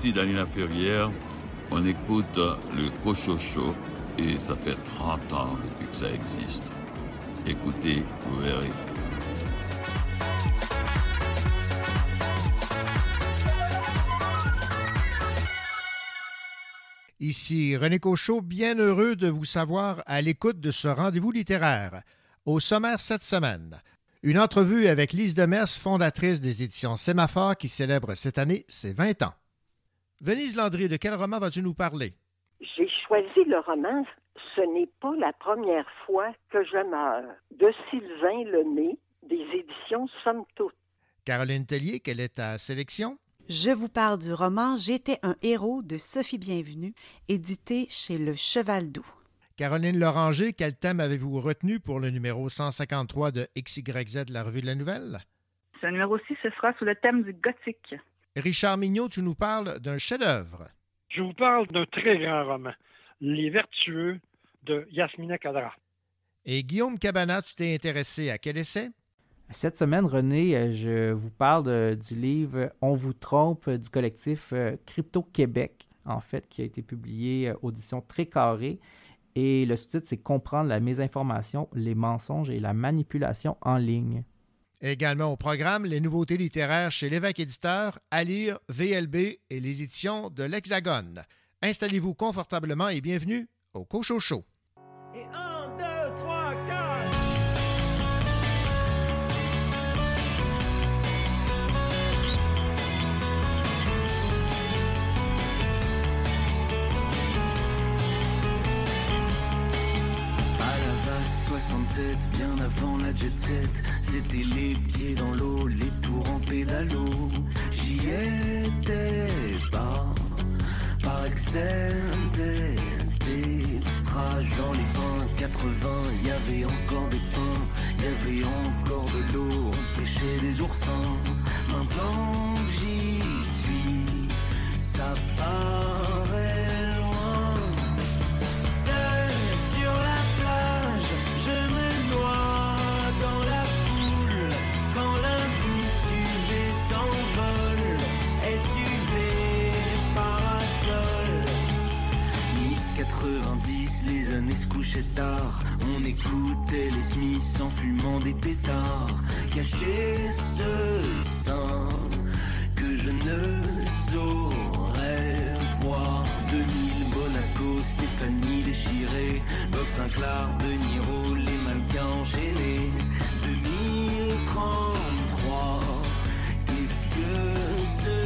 ici Danina Ferrière. On écoute le Cochocho et ça fait 30 ans depuis que ça existe. Écoutez, vous verrez. Ici René Cochot, bien heureux de vous savoir à l'écoute de ce rendez-vous littéraire. Au sommaire cette semaine, une entrevue avec Lise Demers, fondatrice des éditions Sémaphore, qui célèbre cette année ses 20 ans. Venise Landry, de quel roman vas-tu nous parler? J'ai choisi le roman Ce n'est pas la première fois que je meurs de Sylvain Lemay, des éditions Somme Toute. Caroline Tellier, quelle est ta sélection? Je vous parle du roman J'étais un héros de Sophie Bienvenue, édité chez Le Cheval Doux. Caroline Loranger, quel thème avez-vous retenu pour le numéro 153 de XYZ de la Revue de la Nouvelle? Ce numéro-ci, ce sera sous le thème du gothique. Richard Mignot, tu nous parles d'un chef-d'œuvre. Je vous parle d'un très grand roman, Les Vertueux de Yasmina Kadra. Et Guillaume Cabana, tu t'es intéressé à quel essai? Cette semaine, René, euh, je vous parle du livre On vous trompe du collectif euh, Crypto Québec, en fait, qui a été publié euh, audition très carrée. Et le sous-titre, c'est Comprendre la mésinformation, les mensonges et la manipulation en ligne. Également au programme, les nouveautés littéraires chez l'évêque éditeur, à VLB et les éditions de l'Hexagone. Installez-vous confortablement et bienvenue au Cochocho. Et. bien avant la jet set. C'était les pieds dans l'eau, les tours en pédalo. J'y étais pas, par excès d'extra. Genre les 20, 80, y avait encore des pains, y avait encore de l'eau, on pêchait des oursins. Maintenant que j'y suis, ça paraît. Les années se couchaient tard. On écoutait les Smiths en fumant des pétards. Caché ce sein que je ne saurais voir. 2000 Monaco, Stéphanie déchirée. Bob Sinclair, De Niro, les mannequins enchaînés. 2033, qu'est-ce que ce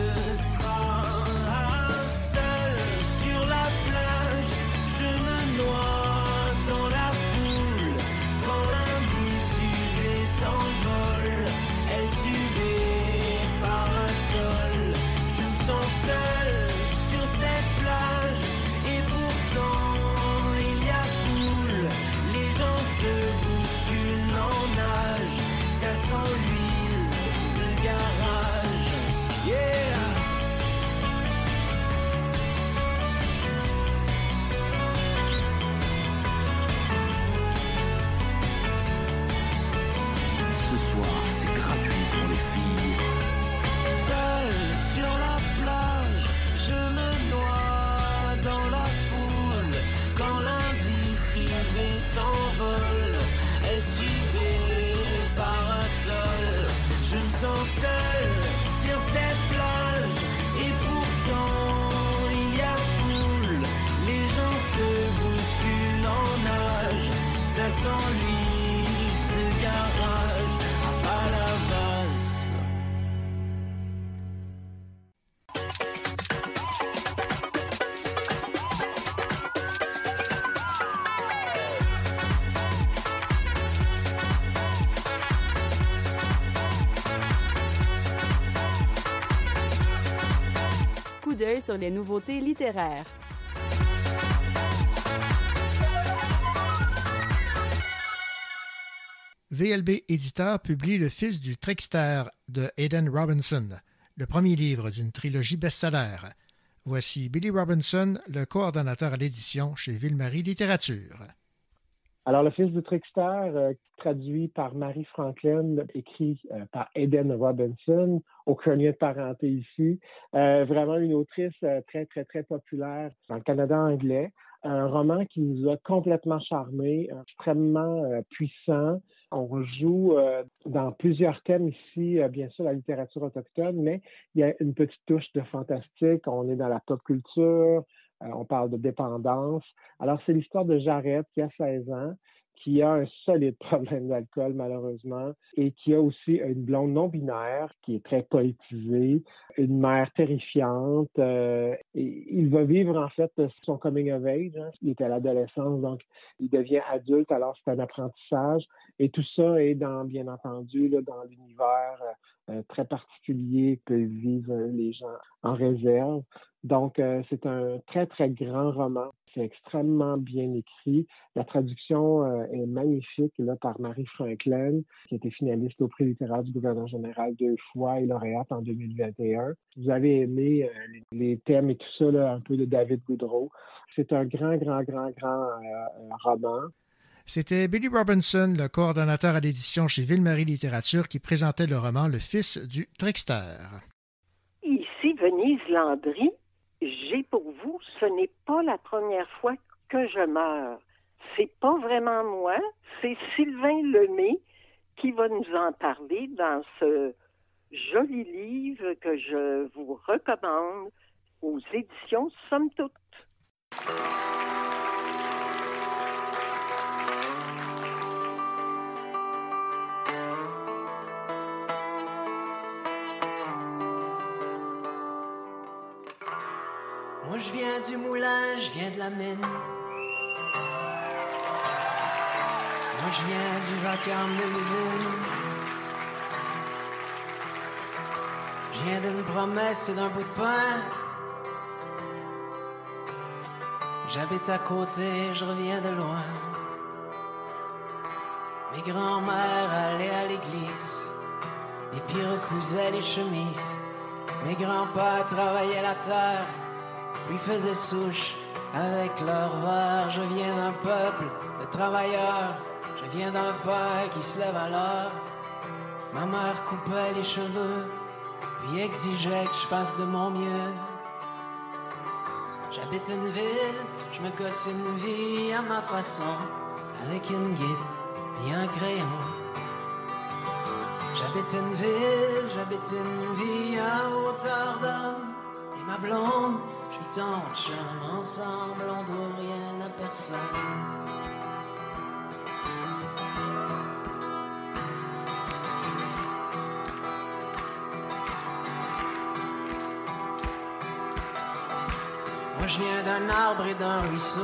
sur les nouveautés littéraires. VLB Éditeur publie Le Fils du Trickster de Aidan Robinson, le premier livre d'une trilogie best-seller. Voici Billy Robinson, le coordonnateur à l'édition chez Ville-Marie Littérature. Alors, Le Fils du Trickster, euh, traduit par Marie Franklin, écrit euh, par Eden Robinson, aucun lien de parenté ici. Euh, vraiment une autrice très, très, très populaire dans le Canada anglais. Un roman qui nous a complètement charmés, extrêmement puissant. On rejoue dans plusieurs thèmes ici, bien sûr, la littérature autochtone, mais il y a une petite touche de fantastique. On est dans la pop culture, on parle de dépendance. Alors, c'est l'histoire de Jarrett qui a 16 ans, qui a un solide problème d'alcool, malheureusement, et qui a aussi une blonde non-binaire qui est très poétisée, une mère terrifiante. Euh, il va vivre, en fait, son coming of age. Hein. Il est à l'adolescence, donc il devient adulte, alors c'est un apprentissage. Et tout ça est, dans, bien entendu, là, dans l'univers euh, très particulier que vivent les gens en réserve. Donc, euh, c'est un très, très grand roman. C'est extrêmement bien écrit. La traduction euh, est magnifique là, par Marie Franklin, qui a été finaliste au prix littéraire du gouverneur général deux fois et lauréate en 2021. Vous avez aimé euh, les, thèmes et tout ça, là, un peu de David Goudreau. C'est un grand, grand, grand, grand roman. C'était Billy Robinson, le coordonnateur à l'édition chez Ville-Marie Littérature, qui présentait le roman Le Fils du Trickster. Ici Venise Landry j'ai pour vous, ce n'est pas la première fois que je meurs. C'est pas vraiment moi, c'est Sylvain Lemay qui va nous en parler dans ce joli livre que je vous recommande aux éditions Somme Toute. Viens du moulin, je viens de la mine. Moi je viens du vacarme de l'usine. Je viens d'une promesse et d'un bout de pain. J'habite à côté, je reviens de loin. Mes grands-mères allaient à l'église, les pires recousaient les chemises. Mes grands-pères travaillaient la terre puis faisaient souche avec leur verre. Je viens d'un peuple de travailleurs, je viens d'un père qui se lève l'heure. Ma mère coupait les cheveux, puis exigeait que je fasse de mon mieux. J'habite une ville, je me gosse une vie à ma façon, avec une guide et un crayon. J'habite une ville, j'habite une vie à hauteur d'homme, et ma blonde tant ensemble, on doit rien à personne. Moi je viens d'un arbre et d'un ruisseau.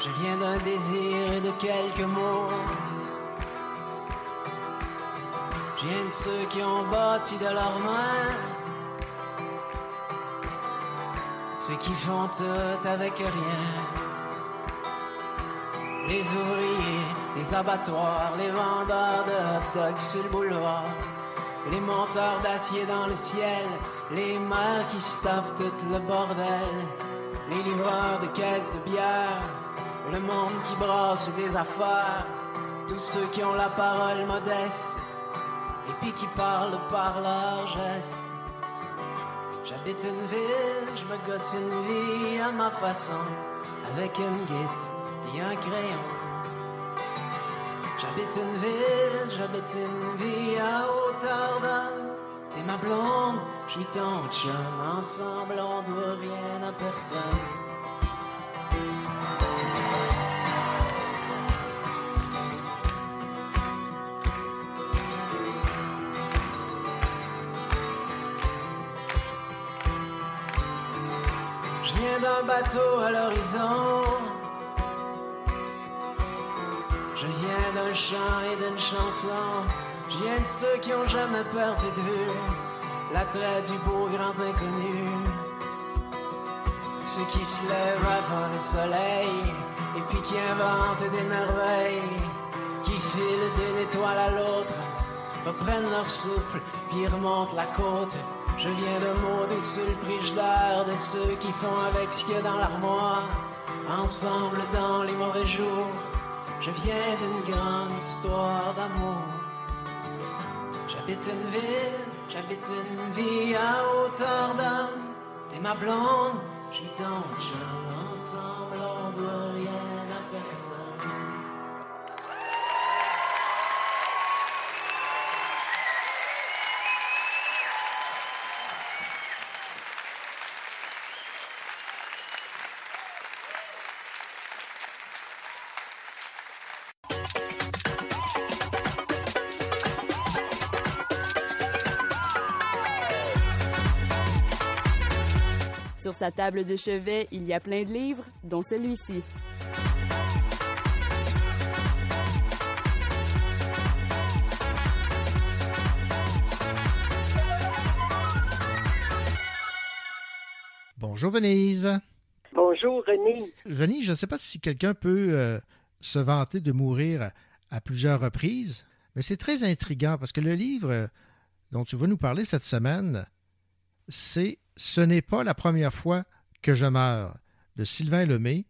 Je viens d'un désir et de quelques mots. Je viens de ceux qui ont bâti de leurs mains ceux qui font tout avec rien. Les ouvriers, les abattoirs, les vendeurs de hot dogs sur le boulevard, les monteurs d'acier dans le ciel, les mères qui se tapent tout le bordel, les livreurs de caisses de bière, le monde qui brasse des affaires, tous ceux qui ont la parole modeste, et puis qui parlent par leurs gestes. J'habite une ville, je me gosse une vie à ma façon, avec une guide et un crayon. J'habite une ville, j'habite une vie à hauteur d'homme. Et ma blonde, je suis ton chum, ensemble on doit rien à personne. D'un bateau à l'horizon. Je viens d'un chant et d'une chanson. Je viens de ceux qui ont jamais perdu de vue l'attrait du beau grand inconnu. Ceux qui se lèvent avant le soleil et puis qui inventent des merveilles, qui filent d'une étoile à l'autre, reprennent leur souffle puis remontent la côte je viens de mots sur le frigidaire de ceux qui font avec ce qu'il y a dans l'armoire. ensemble dans les mauvais jours. Je viens d'une grande histoire d'amour. J'habite une ville, j'habite une vie à hauteur d'homme. T'es ma blonde, je suis ton chum. Ensemble, on sa table de chevet, il y a plein de livres, dont celui-ci. Bonjour Venise. Bonjour René. Venise, je ne sais pas si quelqu'un peut euh, se vanter de mourir à, plusieurs reprises, mais c'est très intriguant parce que le livre euh, dont tu vas nous parler cette semaine, c'est Ce n'est pas la première fois que je meurs de Sylvain Lemay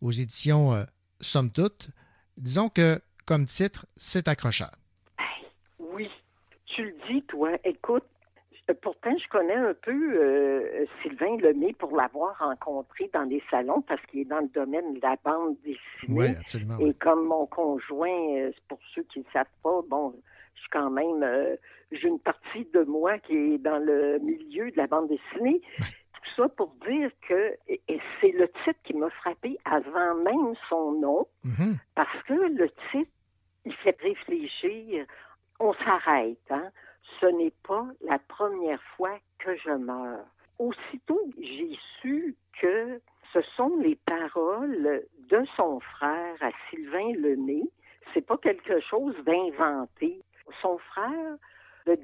aux éditions euh, Somme Toute. Disons que, comme titre, c'est accrocheur. Oui, tu le dis, toi. Écoute, pourtant, je connais un peu euh, Sylvain Lemay pour l'avoir rencontré dans des salons parce qu'il est dans le domaine de la bande dessinée. Oui, absolument. Et comme mon conjoint, euh, pour ceux qui ne savent pas, bon, je suis quand même, euh, j'ai une partie de moi qui est dans le milieu de la bande dessinée. Tout ça pour dire que et- c'est le titre qui m'a frappé avant même son nom, Mhm. parce que le titre, il fait réfléchir. On s'arrête, hein. Ce n'est pas la première fois que je meurs. Aussitôt, j'ai su que ce sont les paroles de son frère à Sylvain Lemay. C'est pas quelque chose d'inventé. Son frère de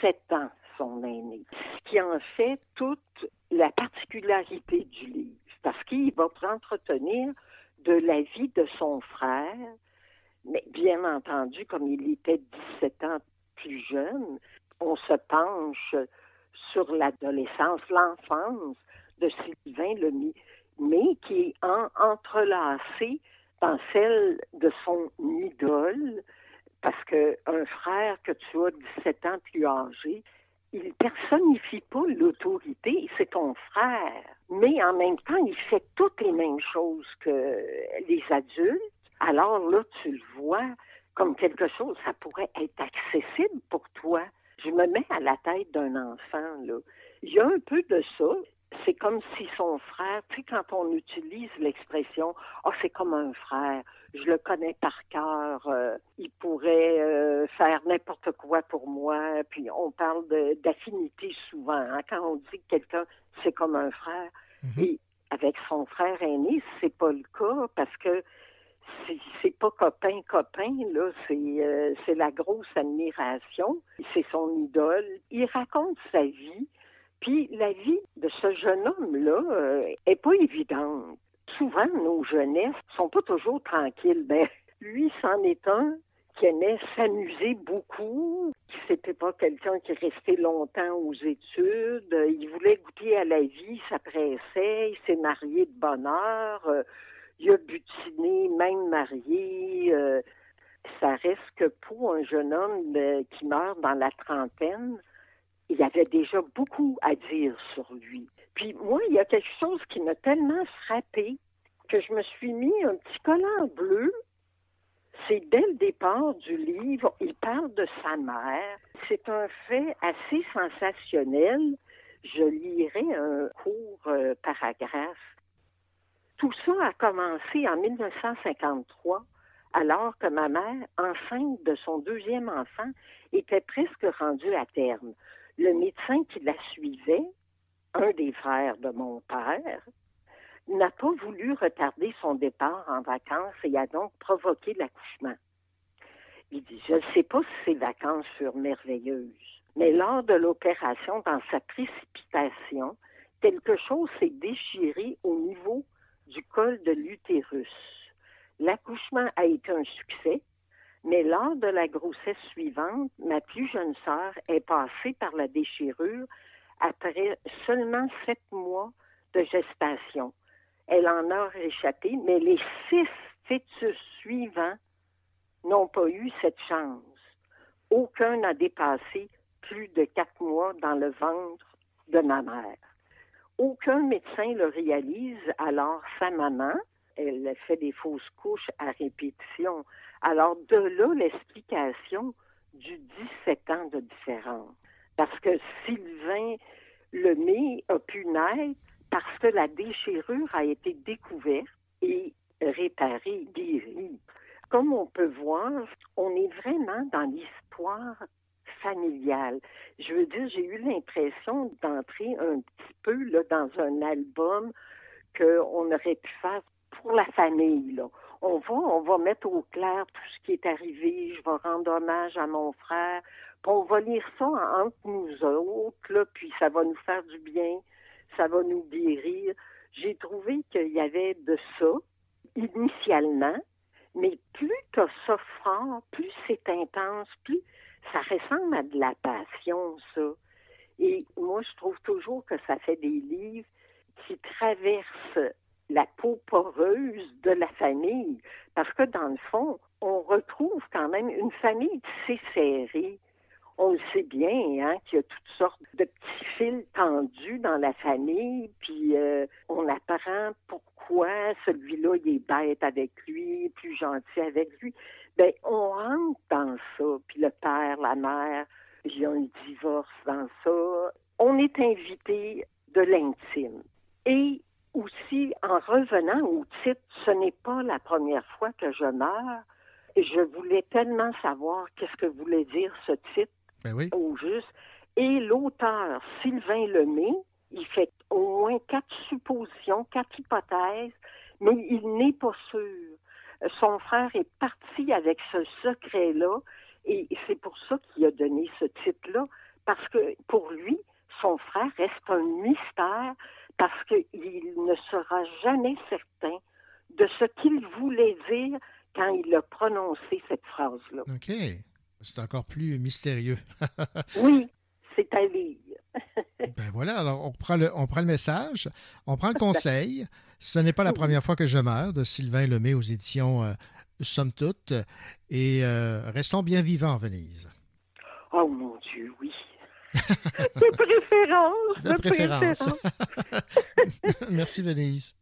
17 ans, son aîné. Ce qui en fait toute la particularité du livre. Parce qu'il va entretenir de la vie de son frère, mais bien entendu, comme il était 17 ans plus jeune, on se penche sur l'adolescence, l'enfance de Sylvain Lemay, mais qui est en, entrelacée dans celle de son idole, parce que un frère que tu as 17 ans plus âgé, il personnifie pas l'autorité, c'est ton frère. Mais en même temps, il fait toutes les mêmes choses que les adultes. Alors là, tu le vois comme quelque chose, ça pourrait être accessible pour toi. Je me mets à la tête d'un enfant, là. Il y a un peu de ça. C'est comme si son frère, tu sais, quand on utilise l'expression « Ah, c'est comme un frère, je le connais par cœur, euh, il pourrait euh, faire n'importe quoi pour moi », puis on parle d'affinité souvent. hein, quand on dit que quelqu'un, c'est comme un frère. Et avec son frère aîné, c'est pas le cas parce que c'est- c'est pas copain copain là, c'est euh, c'est la grosse admiration, c'est son idole. Il raconte sa vie, puis la vie de ce jeune homme là euh, est pas évidente. Souvent nos jeunesses sont pas toujours tranquilles. Ben lui c'en est un qui aimait s'amuser beaucoup, qui c'était pas quelqu'un qui restait longtemps aux études, il voulait goûter à la vie, il s'appressait, il s'est marié de bonne heure, euh, il a butiné, même marié. euh, ça reste que pour un jeune homme euh, qui meurt dans la trentaine, il avait déjà beaucoup à dire sur lui. Puis moi, il y a quelque chose qui m'a tellement frappé que je me suis mis un petit collant bleu. C'est dès le départ du livre, il parle de sa mère. C'est un fait assez sensationnel. Je lirai un court euh, paragraphe. Tout ça a commencé en 1953, alors que ma mère, enceinte de son deuxième enfant, était presque rendue à terme. Le médecin qui la suivait, un des frères de mon père, n'a pas voulu retarder son départ en vacances et a donc provoqué l'accouchement. Il dit, je ne sais pas si ces vacances furent merveilleuses, mais lors de l'opération, dans sa précipitation, quelque chose s'est déchiré au niveau du col de l'utérus. L'accouchement a été un succès, mais lors de la grossesse suivante, ma plus jeune sœur est passée par la déchirure après seulement sept mois de gestation. Elle en a réchappé, mais les six fœtus suivants n'ont pas eu cette chance. Aucun n'a dépassé plus de quatre mois dans le ventre de ma mère. Aucun médecin le réalise, alors sa maman, elle fait des fausses couches à répétition. Alors de là l'explication du 17 ans de différence. Parce que Sylvain Lemay a pu naître parce que la déchirure a été découverte et réparée, guérie. Comme on peut voir, on est vraiment dans l'histoire familiale. Je veux dire, j'ai eu l'impression d'entrer un petit peu dans un album qu'on aurait pu faire pour la famille. On va, on mettre au clair tout ce qui est arrivé. Je vais rendre hommage à mon frère. Puis on va lire ça entre nous autres, là, puis ça va nous faire du bien, ça va nous guérir. J'ai trouvé qu'il y avait de ça initialement, mais plus tu as ça fort, plus c'est intense, plus ça ressemble à de la passion, ça. Et moi, je trouve toujours que ça fait des livres qui traversent la peau poreuse de la famille, parce que dans le fond, on retrouve quand même une famille assez serrée. On le sait bien, hein, qu'il y a toutes sortes de petits fils tendus dans la famille, puis euh, on apprend pourquoi celui-là il est bête avec lui, plus gentil avec lui. Ben, on rentre dans ça, puis le père, la mère, il y a un divorce dans ça. On est invité de l'intime. Et aussi, en revenant au titre, ce n'est pas la première fois que je meurs. Je voulais tellement savoir qu'est-ce que voulait dire ce titre ben oui. au juste. Et l'auteur, Sylvain Lemay, il fait au moins quatre suppositions, quatre hypothèses, mais il n'est pas sûr. Son frère est parti avec ce secret-là et c'est pour ça qu'il a donné ce titre-là, parce que pour lui, son frère reste un mystère parce qu'il ne sera jamais certain de ce qu'il voulait dire quand il a prononcé cette phrase-là. OK. C'est encore plus mystérieux. oui, c'est à lire. ben voilà, alors on prend, le, on prend le message, on prend le conseil. Ce n'est pas la première fois que je meurs de Sylvain Lemay aux éditions euh, Somme Toute. Et euh, restons bien vivants, Venise. Oh mon Dieu, oui. De préférence. De, préférence. Merci, Venise.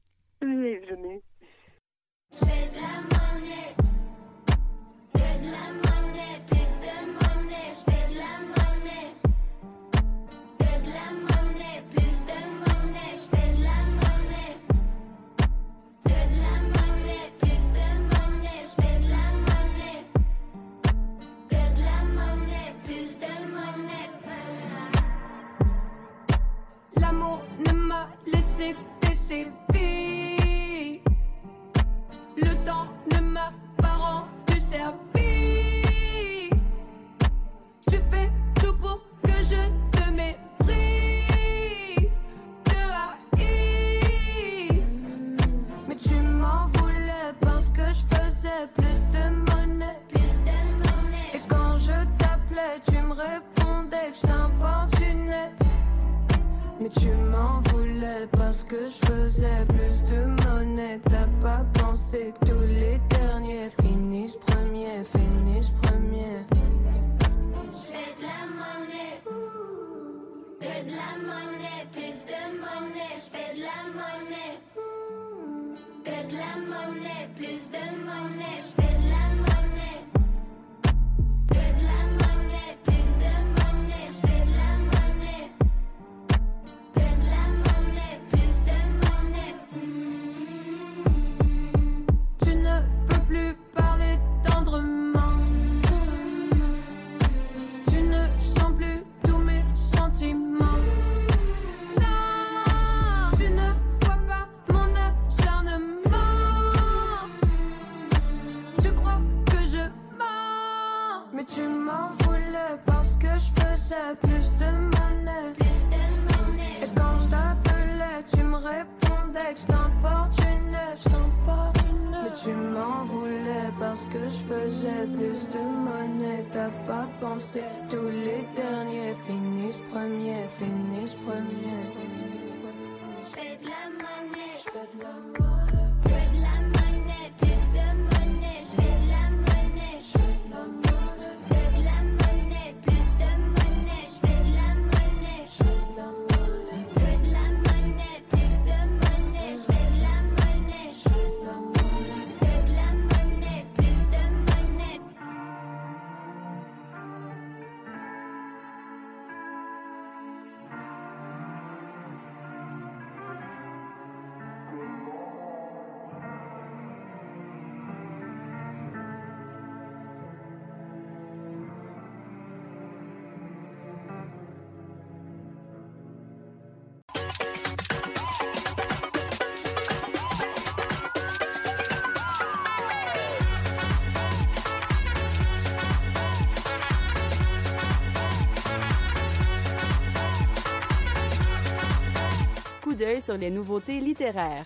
Sur les nouveautés littéraires.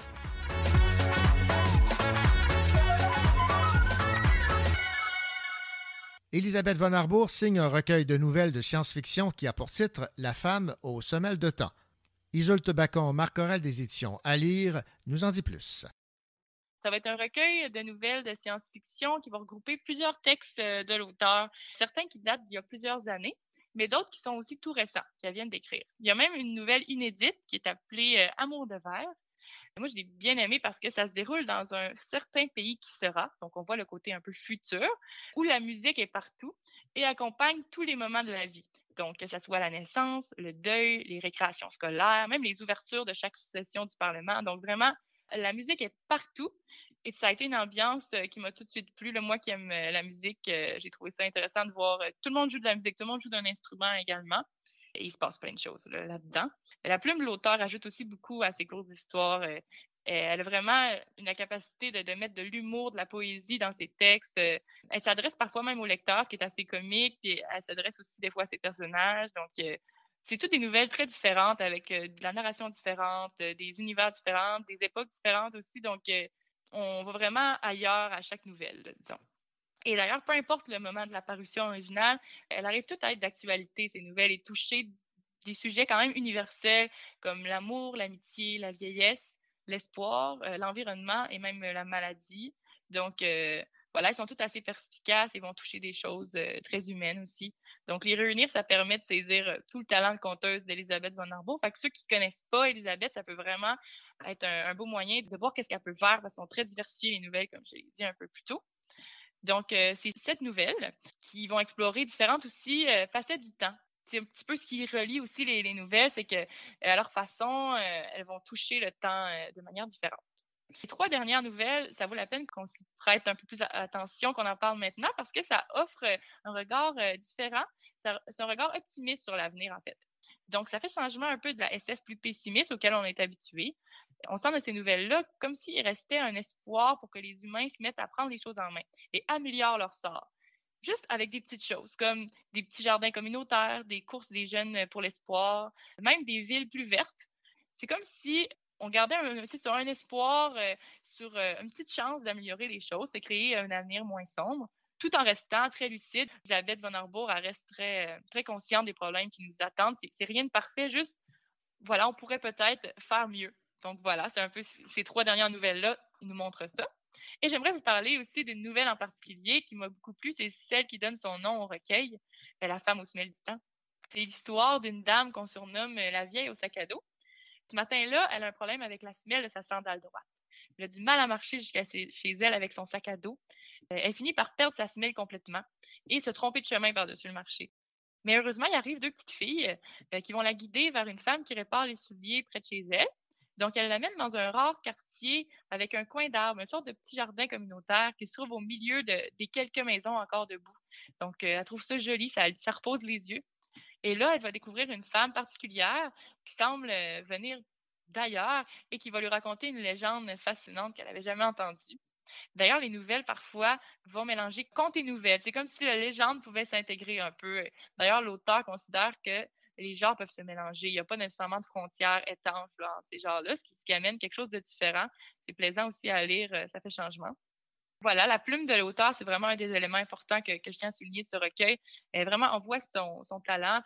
Elisabeth von Arbour signe un recueil de nouvelles de science-fiction qui a pour titre La femme aux semelles de temps. Isolde Bacon, Marc Aurel des éditions À lire, nous en dit plus. Ça va être un recueil de nouvelles de science-fiction qui va regrouper plusieurs textes euh, de l'auteur, certains qui datent d'il y a plusieurs années, mais d'autres qui sont aussi tout récents, qui viennent d'écrire. Il y a même une nouvelle inédite qui est appelée euh, Amour de verre. Moi, je l'ai bien aimé parce que ça se déroule dans un certain pays qui sera, donc on voit le côté un peu futur, où la musique est partout et accompagne tous les moments de la vie. Donc, que ce soit la naissance, le deuil, les récréations scolaires, même les ouvertures de chaque session du Parlement. Donc, vraiment, la musique est partout. Et ça a été une ambiance euh, qui m'a tout de suite plu. Le moi qui aime euh, la musique, euh, j'ai trouvé ça intéressant de voir tout le monde joue de la musique, tout le monde joue d'un instrument également. Et il se passe plein de choses là-dedans. la plume de l'auteur ajoute aussi beaucoup à ses cours d'histoire. Elle a vraiment une capacité de, de mettre de l'humour, de la poésie dans ses textes. Elle s'adresse parfois même au lecteur, ce qui est assez comique, puis elle s'adresse aussi des fois à ses personnages. Donc, c'est toutes des nouvelles très différentes avec de la narration différente, des univers différents, des époques différentes aussi. Donc, on va vraiment ailleurs à chaque nouvelle, disons. Et d'ailleurs, peu importe le moment de la parution originale, elle arrive toute à être d'actualité, ces nouvelles, et toucher des sujets quand même universels comme l'amour, l'amitié, la vieillesse, l'espoir, euh, l'environnement et même la maladie. Donc, euh, voilà, ils sont tous assez perspicaces et vont toucher des choses euh, très humaines aussi. Donc, les réunir, ça permet de saisir euh, tout le talent de conteuse d'Elisabeth von Arbour. Fait ceux qui connaissent pas Elisabeth, ça peut vraiment être un, beau moyen de voir qu'est-ce qu'elle peut faire parce qu'elles sont très diversifiées, les nouvelles, comme j'ai dit un peu plus tôt. Donc, euh, c'est sept nouvelles qui vont explorer différentes aussi facettes du temps. C'est un petit peu ce qui relie aussi les, les nouvelles, c'est que à leur façon, elles vont toucher le temps de manière différente. Les trois dernières nouvelles, ça vaut la peine qu'on s'y prête un peu plus attention, qu'on en parle maintenant, parce que ça offre un regard euh, différent. C'est un regard optimiste sur l'avenir, en fait. Donc, ça fait changement un peu de la SF plus pessimiste auquel on est habitué. On sent dans ces nouvelles-là comme s'il restait un espoir pour que les humains se mettent à prendre les choses en main et améliorent leur sort. Juste avec des petites choses, comme des petits jardins communautaires, des courses des jeunes pour l'espoir, même des villes plus vertes. C'est comme si on gardait un, sur un espoir, euh, sur euh, une petite chance d'améliorer les choses, c'est créer un avenir moins sombre, tout en restant très lucide. Elisabeth von Arbour reste très, euh, très consciente des problèmes qui nous attendent. C'est rien de parfait, juste, voilà, on pourrait peut-être faire mieux. Donc voilà, c'est un peu ces trois dernières nouvelles-là nous montrent ça. Et j'aimerais vous parler aussi d'une nouvelle en particulier qui m'a beaucoup plu, c'est celle qui donne son nom au recueil, La femme au semelle du temps. C'est l'histoire d'une dame qu'on surnomme la vieille au sac à dos. Ce matin-là, elle a un problème avec la semelle de sa sandale droite. Elle a du mal à marcher jusqu'à chez elle avec son sac à dos. Euh, elle finit par perdre sa semelle complètement et se tromper de chemin par-dessus le marché. Mais heureusement, il arrive deux petites filles euh, qui vont la guider vers une femme qui répare les souliers près de chez elle. Donc, elle l'amène dans un rare quartier avec un coin d'arbre, une sorte de petit jardin communautaire qui se trouve au milieu des quelques maisons encore debout. Donc, euh, elle trouve ça joli, ça, ça repose les yeux. Et là, elle va découvrir une femme particulière qui semble euh, venir d'ailleurs et qui va lui raconter une légende fascinante qu'elle n'avait jamais entendue. D'ailleurs, les nouvelles, parfois, vont mélanger contes et nouvelles. C'est comme si la légende pouvait s'intégrer un peu. D'ailleurs, l'auteur considère que les genres peuvent se mélanger. Il n'y a pas nécessairement de frontières étanches dans ces genres-là, ce qui, amène quelque chose de différent. C'est plaisant aussi à lire, euh, ça fait changement. Voilà, la plume de l'auteur, c'est vraiment un des éléments importants que, je tiens à souligner de ce recueil. Et vraiment, on voit son, talent,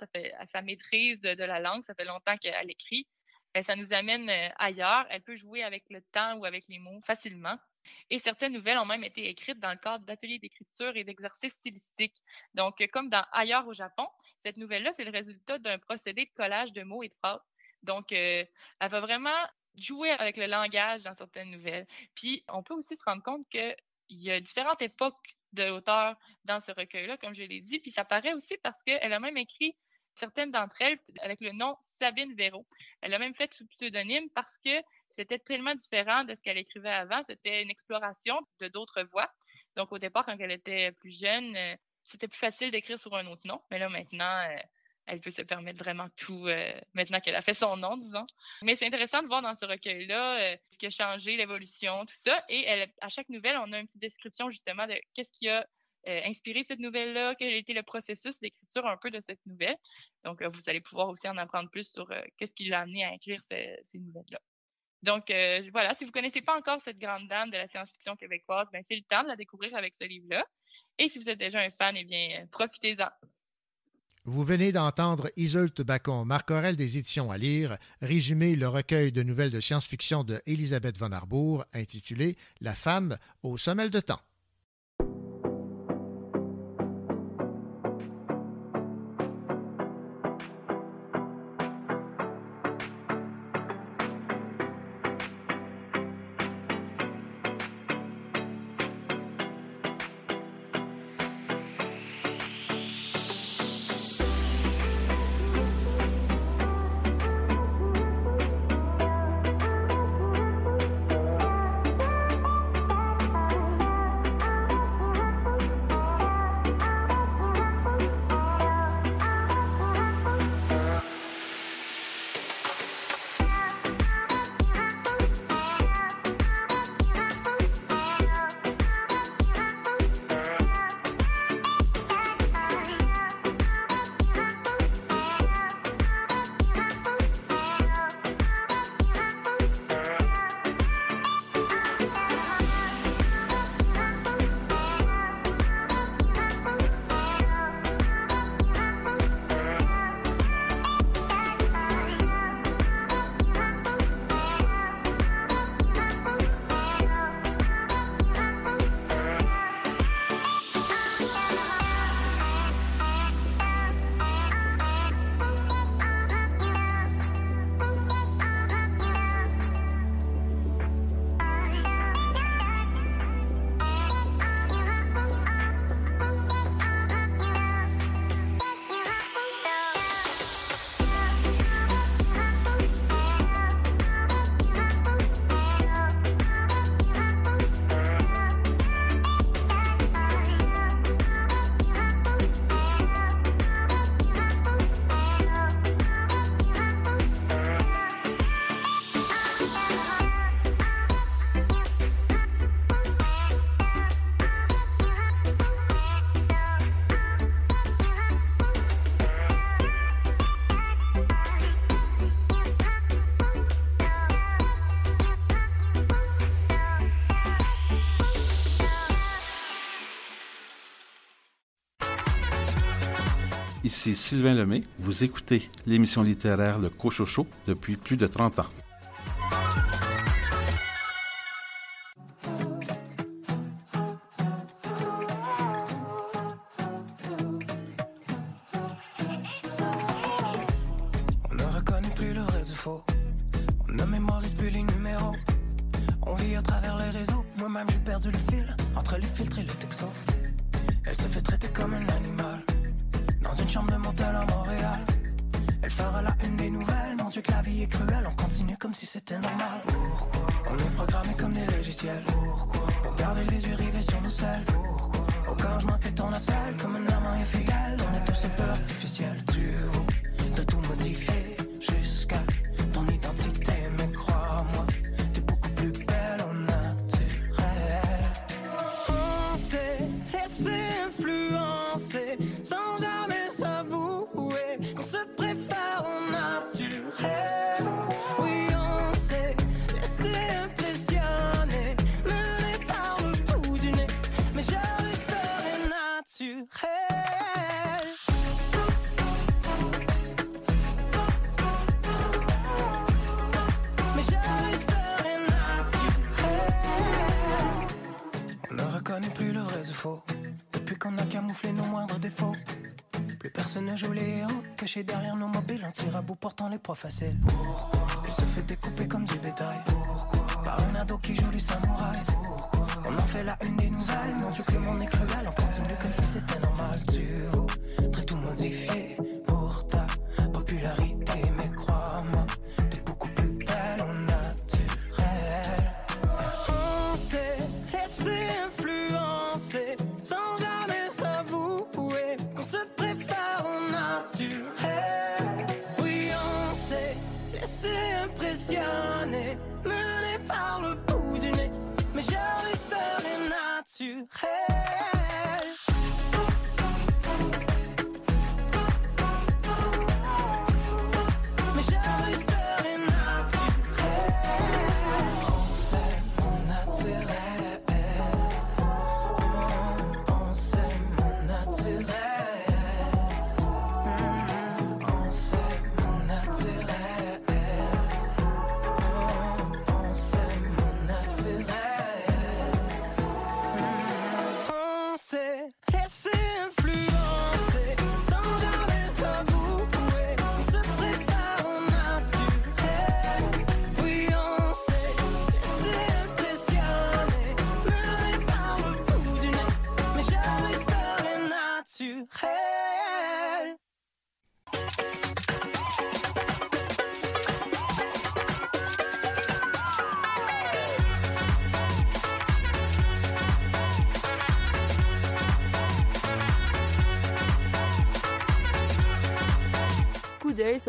sa maîtrise de, la langue, ça fait longtemps qu'elle écrit. Et ça nous amène euh, ailleurs. Elle peut jouer avec le temps ou avec les mots facilement. Et certaines nouvelles ont même été écrites dans le cadre d'ateliers d'écriture et d'exercices stylistiques. Donc, comme dans Ailleurs au Japon, cette nouvelle-là, c'est le résultat d'un procédé de collage de mots et de phrases. Donc, euh, elle va vraiment jouer avec le langage dans certaines nouvelles. Puis, on peut aussi se rendre compte que il y a différentes époques de l'auteur dans ce recueil-là, comme je l'ai dit. Puis ça paraît aussi parce qu'elle a même écrit certaines d'entre elles avec le nom Sabine Véro. Elle a même fait sous pseudonyme parce que c'était tellement différent de ce qu'elle écrivait avant. C'était une exploration de d'autres voix. Donc au départ, quand elle était plus jeune, euh, c'était plus facile d'écrire sur un autre nom. Mais là, maintenant, euh, elle peut se permettre vraiment tout euh, maintenant qu'elle a fait son nom, disons. Mais c'est intéressant de voir dans ce recueil-là euh, ce qui a changé, l'évolution, tout ça. Et à chaque nouvelle, on a une petite description justement de qu'est-ce qui a euh, inspiré cette nouvelle-là, quel a été le processus d'écriture un peu de cette nouvelle. Donc, vous allez pouvoir aussi en apprendre plus sur qu'est-ce qui l'a amené à écrire ce- ces nouvelles-là. Donc, voilà, si vous ne connaissez pas encore cette grande dame de la science-fiction québécoise, ben, c'est le temps de la découvrir avec ce livre-là. Et si vous êtes déjà un fan, eh bien, profitez-en. Vous venez d'entendre Iseult Bacon, Marc Aurel des éditions à lire, résumer le recueil de nouvelles de science-fiction de Elisabeth von Arbour intitulé La femme aux semelles de temps. Ici Sylvain Lemay. Vous écoutez l'émission littéraire Le Cochocho depuis plus de 30 ans. Portant les proies faciles. Il se fait découper comme du bétail. Par un ado qui joue les samouraï.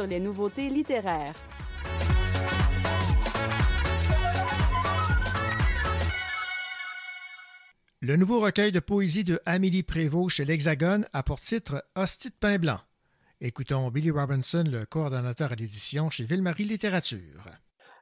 Sur les nouveautés littéraires. Le nouveau recueil de poésie de Amélie Prévost chez l'Hexagone a pour titre Hostie de pain blanc. Écoutons Billy Robinson, le coordonnateur à l'édition chez Ville-Marie Littérature.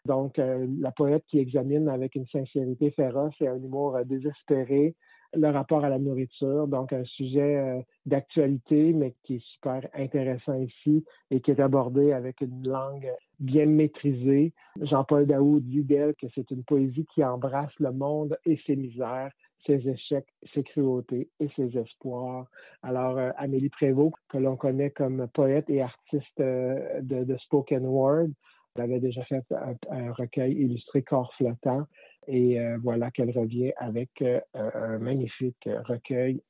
Donc, euh, la poète qui examine avec une sincérité féroce et un humour euh, désespéré le rapport à la nourriture. Donc, un sujet euh, d'actualité, mais qui est super intéressant ici et qui est abordé avec une langue bien maîtrisée. Jean-Paul Daou dit d'elle que c'est une poésie qui embrasse le monde et ses misères, ses échecs, ses cruautés et ses espoirs. Alors, euh, Amélie Prévost, que l'on connaît comme poète et artiste euh, de, spoken word, elle avait déjà fait un, recueil illustré Corps flottant et euh, voilà qu'elle revient avec un magnifique recueil.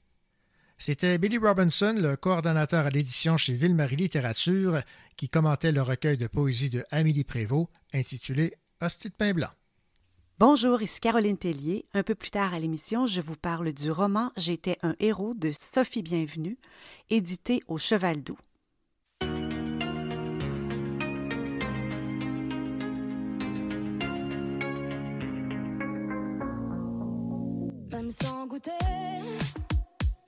C'était Billy Robinson, le coordonnateur à l'édition chez Ville-Marie Littérature, qui commentait le recueil de poésie de Amélie Prévost intitulé Hostie de pain blanc. Bonjour, ici Caroline Tellier. Un peu plus tard à l'émission, je vous parle du roman J'étais un héros de Sophie Bienvenue, édité au Cheval Doux. Même sans goûter,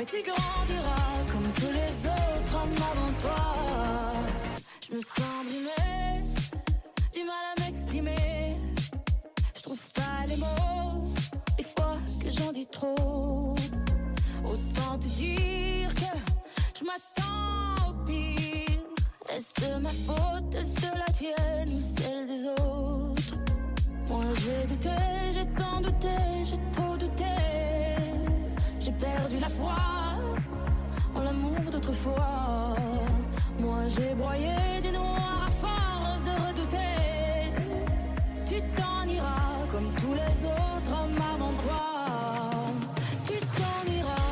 Mais tu grandiras comme tous les autres hommes avant toi. Je me sens brimée, du mal à m'exprimer. Je trouve pas les mots, des fois que j'en dis trop. Autant te dire que je m'attends au pire. Est-ce de ma faute, est-ce de la tienne ou celle des autres? Moi j'ai douté, j'ai tant douté, j'ai trop douté. Perdu la foi en l'amour d'autrefois. Moi j'ai broyé du noir à force de redouter. Tu t'en iras comme tous les autres hommes avant toi. Tu t'en iras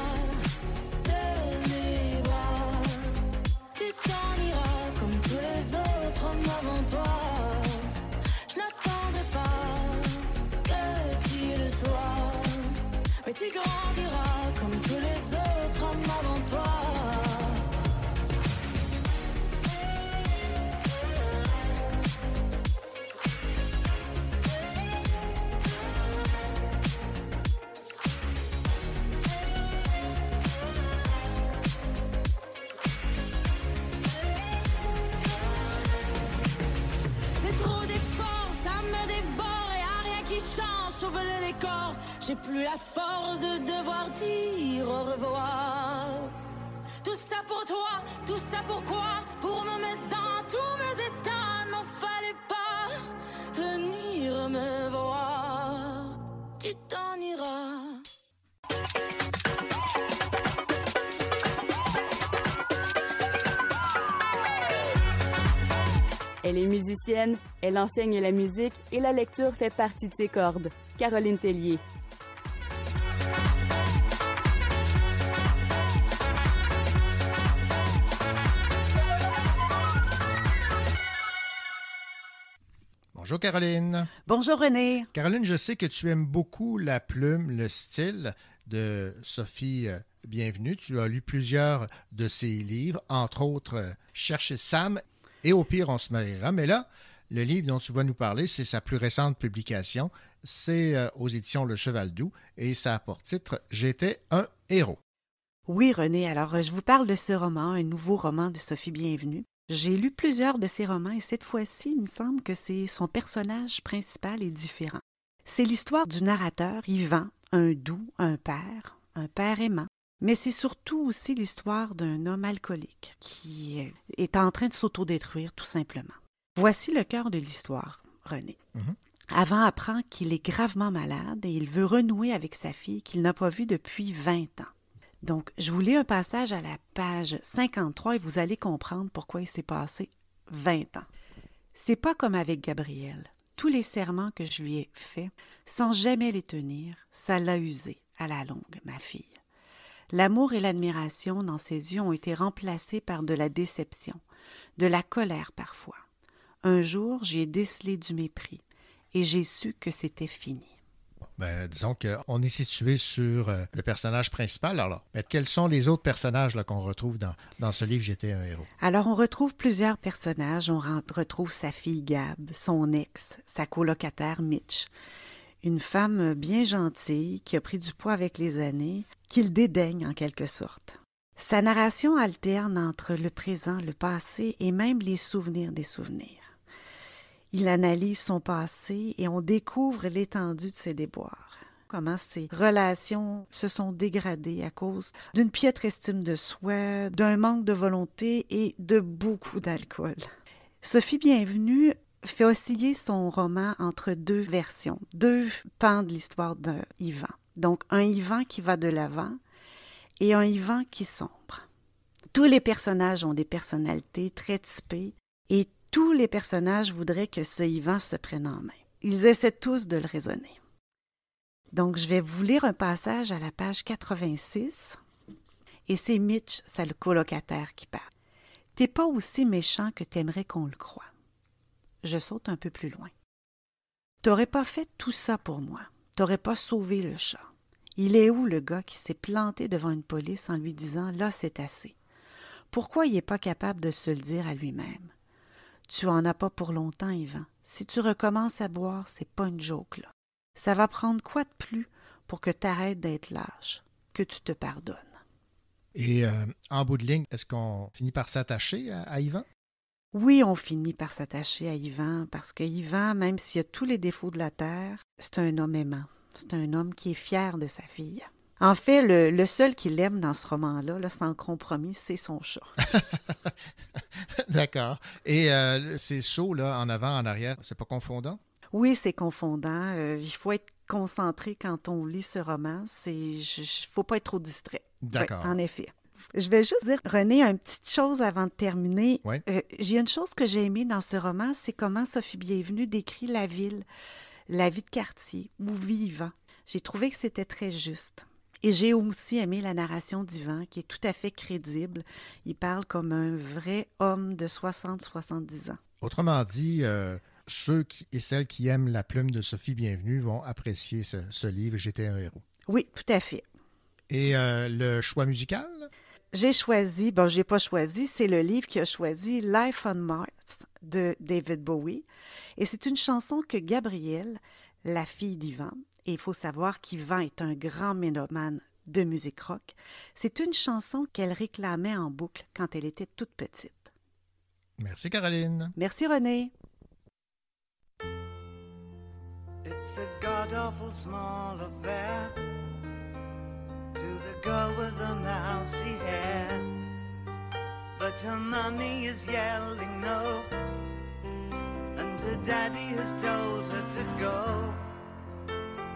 J'ai plus la force de devoir dire au revoir. Tout ça pour toi, tout ça pourquoi Pour me mettre dans tous mes états, n'en fallait pas venir me voir. Tu t'en iras. Elle est musicienne, elle enseigne la musique et la lecture fait partie de ses cordes. Caroline Tellier. Bonjour Caroline. Bonjour René. Caroline, je sais que tu aimes beaucoup la plume, le style de Sophie euh, Bienvenue. Tu as lu plusieurs de ses livres, entre autres euh, Chercher Sam et Au pire, on se mariera. Mais là, le livre dont tu vas nous parler, c'est sa plus récente publication. C'est euh, aux éditions Le Cheval Doux et ça a pour titre J'étais un héros. Oui, René, alors je vous parle de ce roman, un nouveau roman de Sophie Bienvenue. J'ai lu plusieurs de ses romans et cette fois-ci, il me semble que c'est son personnage principal est différent. C'est l'histoire du narrateur, Yvan, un doux, un père, un père aimant. Mais c'est surtout aussi l'histoire d'un homme alcoolique qui euh, est en train de s'autodétruire tout simplement. Voici le cœur de l'histoire, René. Mhm. Avant apprend qu'il est gravement malade et il veut renouer avec sa fille qu'il n'a pas vue depuis 20 ans. Donc, je vous lis un passage à la page 53 et vous allez comprendre pourquoi il s'est passé 20 ans. C'est pas comme avec Gabriel. Tous les serments que je lui ai faits, sans jamais les tenir, ça l'a usé à la longue, ma fille. L'amour et l'admiration dans ses yeux ont été remplacés par de la déception, de la colère parfois. Un jour, j'ai décelé du mépris et j'ai su que c'était fini. Ben, disons qu'on est situé sur euh, le personnage principal. Alors, mais quels sont les autres personnages là, qu'on retrouve dans, dans ce livre J'étais un héros? Alors, on retrouve plusieurs personnages. On retrouve sa fille Gab, son ex, sa colocataire Mitch. Une femme bien gentille qui a pris du poids avec les années, qu'il dédaigne en quelque sorte. Sa narration alterne entre le présent, le passé et même les souvenirs des souvenirs. Il analyse son passé et on découvre l'étendue de ses déboires. Comment ses relations se sont dégradées à cause d'une piètre estime de soi, d'un manque de volonté et de beaucoup d'alcool. Sophie Bienvenue fait osciller son roman entre deux versions, deux pans de l'histoire d'un Yvan. Donc un Yvan qui va de l'avant et un Yvan qui sombre. Tous les personnages ont des personnalités très typées et tous les personnages voudraient que ce Yvan se prenne en main. Ils essaient tous de le raisonner. Donc, je vais vous lire un passage à la page 86. Et c'est Mitch, le colocataire, qui parle. T'es pas aussi méchant que t'aimerais qu'on le croie. Je saute un peu plus loin. T'aurais pas fait tout ça pour moi. T'aurais pas sauvé le chat. Il est où le gars qui s'est planté devant une police en lui disant Là, c'est assez? Pourquoi il n'est pas capable de se le dire à lui-même? Tu en as pas pour longtemps, Yvan. Si tu recommences à boire, c'est pas une joke, là. Ça va prendre quoi de plus pour que t'arrêtes d'être lâche, que tu te pardonnes? Et euh, en bout de ligne, est-ce qu'on finit par s'attacher à, à Yvan? Oui, on finit par s'attacher à Yvan parce que Yvan, même s'il a tous les défauts de la terre, c'est un homme aimant. C'est un homme qui est fier de sa fille. En fait, le, le seul qu'il aime dans ce roman-là, là, sans compromis, c'est son chat. D'accord. Et euh, ces sauts là, en avant, en arrière, c'est pas confondant? Oui, c'est confondant. Euh, il faut être concentré quand on lit ce roman. Il ne faut pas être trop distrait. D'accord. Ouais, en effet. Je vais juste dire, René, une petite chose avant de terminer. Ouais. Euh, J'ai une chose que j'ai aimée dans ce roman, c'est comment Sophie Bienvenue décrit la ville, la vie de quartier, où vivant. J'ai trouvé que c'était très juste. Et j'ai aussi aimé la narration d'Ivan, qui est tout à fait crédible. Il parle comme un vrai homme de 60-70 ans. Autrement dit, euh, ceux qui, et celles qui aiment la plume de Sophie Bienvenue vont apprécier ce, ce livre J'étais un héros. Oui, tout à fait. Et euh, le choix musical? J'ai choisi, bon, j'ai pas choisi, c'est le livre qui a choisi Life on Mars de David Bowie. Et c'est une chanson que Gabrielle, la fille d'Ivan, et il faut savoir qu'Yvan est un grand mélomane de musique rock, c'est une chanson qu'elle réclamait en boucle quand elle était toute petite. Merci Caroline. Merci René. It's a god awful small affair to the girl with the mousy hair. But her mummy is yelling no, and her daddy has told her to go.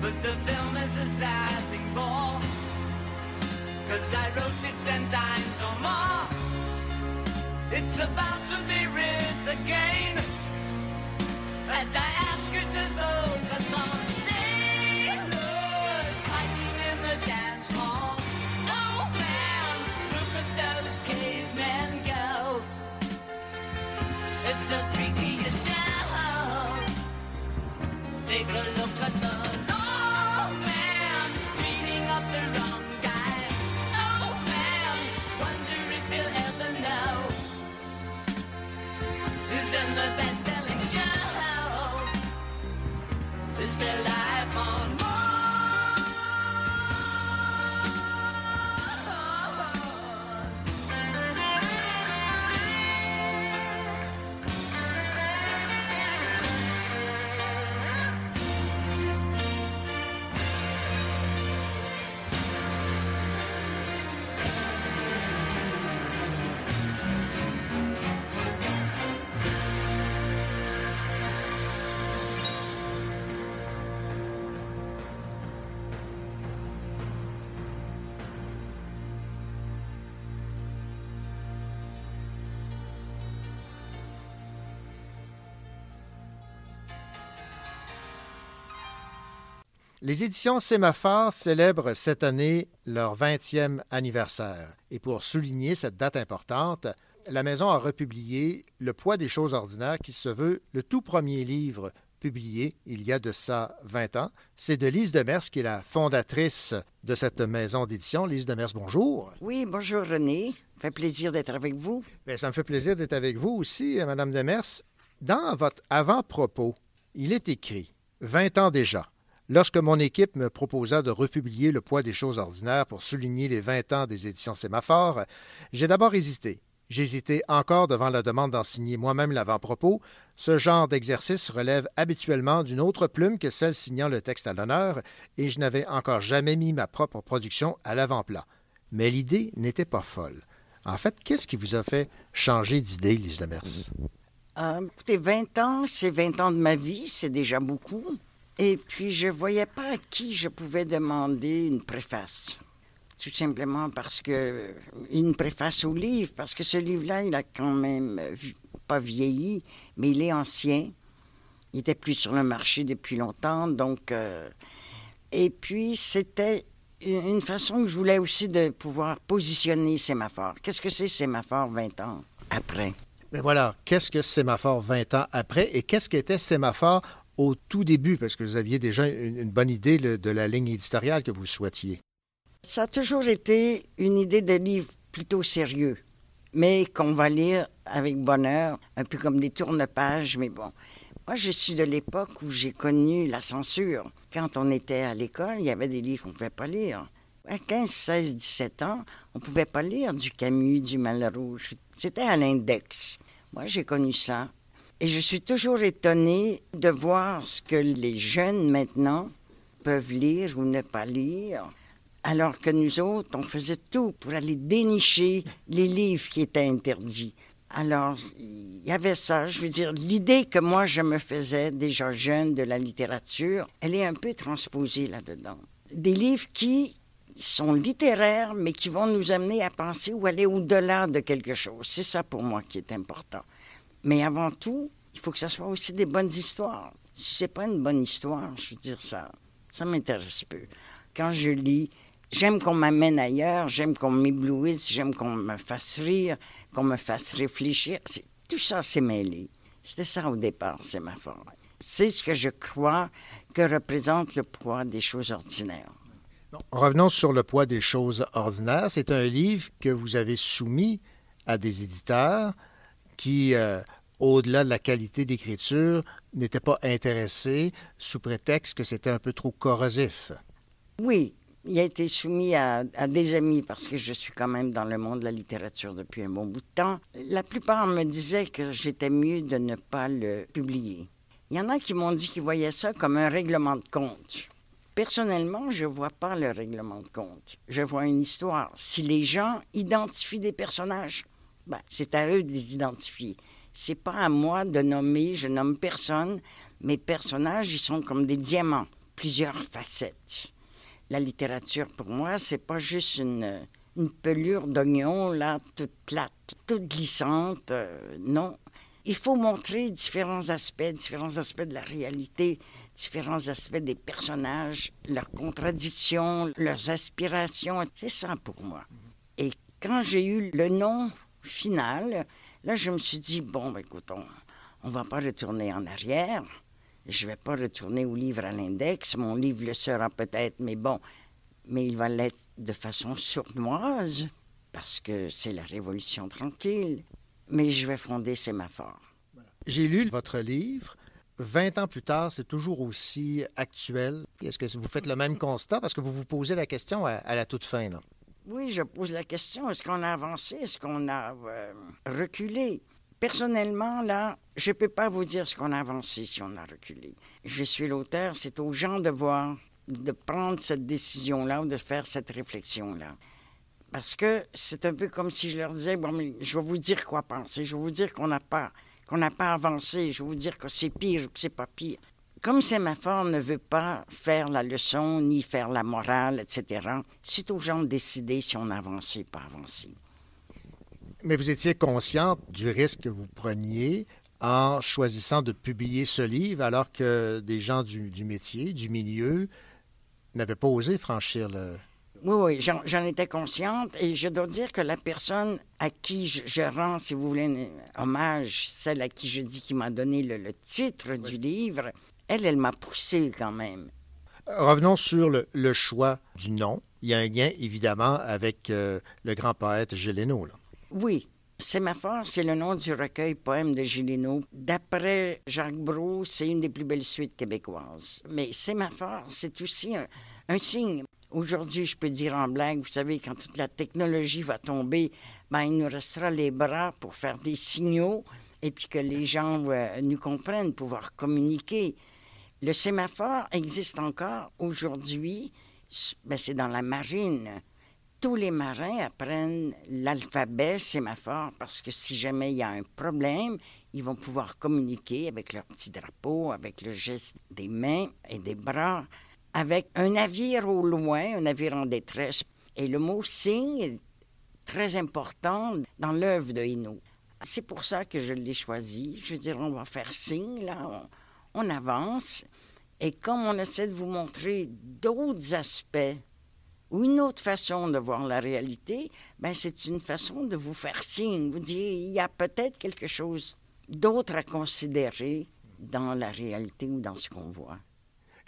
But the film is a sad thing more. Cause I wrote it ten times or more. It's about to be writ again. Les éditions Sémaphore célèbrent cette année leur 20e anniversaire. Et pour souligner cette date importante, la maison a republié Le poids des choses ordinaires qui se veut le tout premier livre publié il y a de ça 20 ans. C'est de Lise Demers qui est la fondatrice de cette maison d'édition. Lise Demers, bonjour. Oui, bonjour René. Ça fait plaisir d'être avec vous. Bien, ça me fait plaisir d'être avec vous aussi, Madame Demers. Dans votre avant-propos, il est écrit 20 ans déjà. Lorsque mon équipe me proposa de republier Le poids des choses ordinaires pour souligner les 20 ans des éditions Sémaphore, j'ai d'abord hésité. J'hésitais encore devant la demande d'en signer moi-même l'avant-propos. Ce genre d'exercice relève habituellement d'une autre plume que celle signant le texte à l'honneur, et je n'avais encore jamais mis ma propre production à l'avant-plan. Mais l'idée n'était pas folle. En fait, qu'est-ce qui vous a fait changer d'idée, Lise Demers? Euh, écoutez, 20 ans, c'est 20 ans de ma vie, c'est déjà beaucoup. Et puis, je ne voyais pas à qui je pouvais demander une préface. Tout simplement parce que. Une préface au livre, parce que ce livre-là, il a quand même euh, pas vieilli, mais il est ancien. Il était plus sur le marché depuis longtemps, donc. euh, et puis, c'était une façon que je voulais aussi de pouvoir positionner Sémaphore. Qu'est-ce que c'est Sémaphore 20 ans après? Mais voilà, qu'est-ce que Sémaphore 20 ans après et qu'est-ce qu'était Sémaphore au tout début? Parce que vous aviez déjà une, bonne idée de la ligne éditoriale que vous souhaitiez. Ça a toujours été une idée de livre plutôt sérieux, mais qu'on va lire avec bonheur, un peu comme des tourne-pages, mais bon. Moi, je suis de l'époque où j'ai connu la censure. Quand on était à l'école, il y avait des livres qu'on ne pouvait pas lire. À 15, 16, 17 ans, on ne pouvait pas lire du Camus, du Malrouge. C'était à l'index. Moi, j'ai connu ça. Et je suis toujours étonnée de voir ce que les jeunes maintenant peuvent lire ou ne pas lire. Alors que nous autres, on faisait tout pour aller dénicher les livres qui étaient interdits. Alors, il y avait ça. Je veux dire, l'idée que moi, je me faisais déjà jeune de la littérature, elle est un peu transposée là-dedans. Des livres qui sont littéraires, mais qui vont nous amener à penser ou aller au-delà de quelque chose. C'est ça pour moi qui est important. Mais avant tout, il faut que ça soit aussi des bonnes histoires. Si c'est pas une bonne histoire, je veux dire ça, ça m'intéresse peu. Quand je lis, j'aime qu'on m'amène ailleurs, j'aime qu'on m'éblouisse, j'aime qu'on me fasse rire, qu'on me fasse réfléchir. Tout ça, c'est mêlé. C'était ça au départ, c'est ma forme. C'est ce que je crois que représente le poids des choses ordinaires. Revenons sur le poids des choses ordinaires. C'est un livre que vous avez soumis à des éditeurs qui, euh, au-delà de la qualité d'écriture, n'étaient pas intéressés sous prétexte que c'était un peu trop corrosif. Oui, il a été soumis à, à des amis parce que je suis quand même dans le monde de la littérature depuis un bon bout de temps. La plupart me disaient que j'étais mieux de ne pas le publier. Il y en a qui m'ont dit qu'ils voyaient ça comme un règlement de compte. Personnellement, je ne vois pas le règlement de compte. Je vois une histoire. Si les gens identifient des personnages, ben, c'est à eux de les identifier. C'est pas à moi de nommer, je nomme personne. Mes personnages, ils sont comme des diamants, plusieurs facettes. La littérature, pour moi, c'est pas juste une, pelure d'oignon, là, toute plate, toute glissante. euh, non. Il faut montrer différents aspects, différents aspects de la réalité, différents aspects des personnages, leurs contradictions, leurs aspirations. C'est ça pour moi. Et quand j'ai eu le nom final, là, je me suis dit, bon, ben, écoute, on ne va pas retourner en arrière. Je ne vais pas retourner au livre à l'index. Mon livre le sera peut-être, mais bon, mais il va l'être de façon sournoise, parce que c'est la Révolution tranquille. Mais je vais fonder Sémaphore. J'ai lu votre livre. 20 ans plus tard, c'est toujours aussi actuel. Est-ce que vous faites le même constat? Parce que vous vous posez la question à, à la toute fin. Là. Oui, je pose la question, est-ce qu'on a avancé, est-ce qu'on a euh, reculé? Personnellement, là, je ne peux pas vous dire ce qu'on a avancé si on a reculé. Je suis l'auteur, c'est aux gens de voir, de prendre cette décision-là ou de faire cette réflexion-là. Parce que c'est un peu comme si je leur disais, bon, mais je vais vous dire quoi penser, je vais vous dire qu'on n'a pas, qu'on n'a pas avancé, je vais vous dire que c'est pire ou que c'est pas pire. Comme Sémaphore ne veut pas faire la leçon ni faire la morale, etc., c'est aux gens de décider si on a avancé ou pas avancé. Mais vous étiez consciente du risque que vous preniez en choisissant de publier ce livre alors que des gens du, du métier, du milieu, n'avaient pas osé franchir le... Oui, oui, j'en étais consciente et je dois dire que la personne à qui je, je rends, si vous voulez, un hommage, celle à qui je dis qui m'a donné le, le titre du livre, elle, elle m'a poussé quand même. Revenons sur le, le choix du nom. Il y a un lien, évidemment, avec euh, le grand poète Géléno. Là. Oui, Sémaphore, c'est le nom du recueil poème de Gilino. D'après Jacques Brault, c'est une des plus belles suites québécoises. Mais Sémaphore, c'est aussi un, un signe. Aujourd'hui, je peux dire en blague, vous savez, quand toute la technologie va tomber, ben, il nous restera les bras pour faire des signaux et puis que les gens euh, nous comprennent, pouvoir communiquer. Le sémaphore existe encore aujourd'hui, ben, c'est dans la marine tous les marins apprennent l'alphabet sémaphore parce que si jamais il y a un problème, ils vont pouvoir communiquer avec leur petit drapeau, avec le geste des mains et des bras, avec un navire au loin, un navire en détresse. Et le mot signe est très important dans l'œuvre de Hino. C'est pour ça que je l'ai choisi. Je veux dire, on va faire signe, là, on avance. Et comme on essaie de vous montrer d'autres aspects ou une autre façon de voir la réalité, ben c'est une façon de vous faire signe, vous dire il y a peut-être quelque chose d'autre à considérer dans la réalité ou dans ce qu'on voit.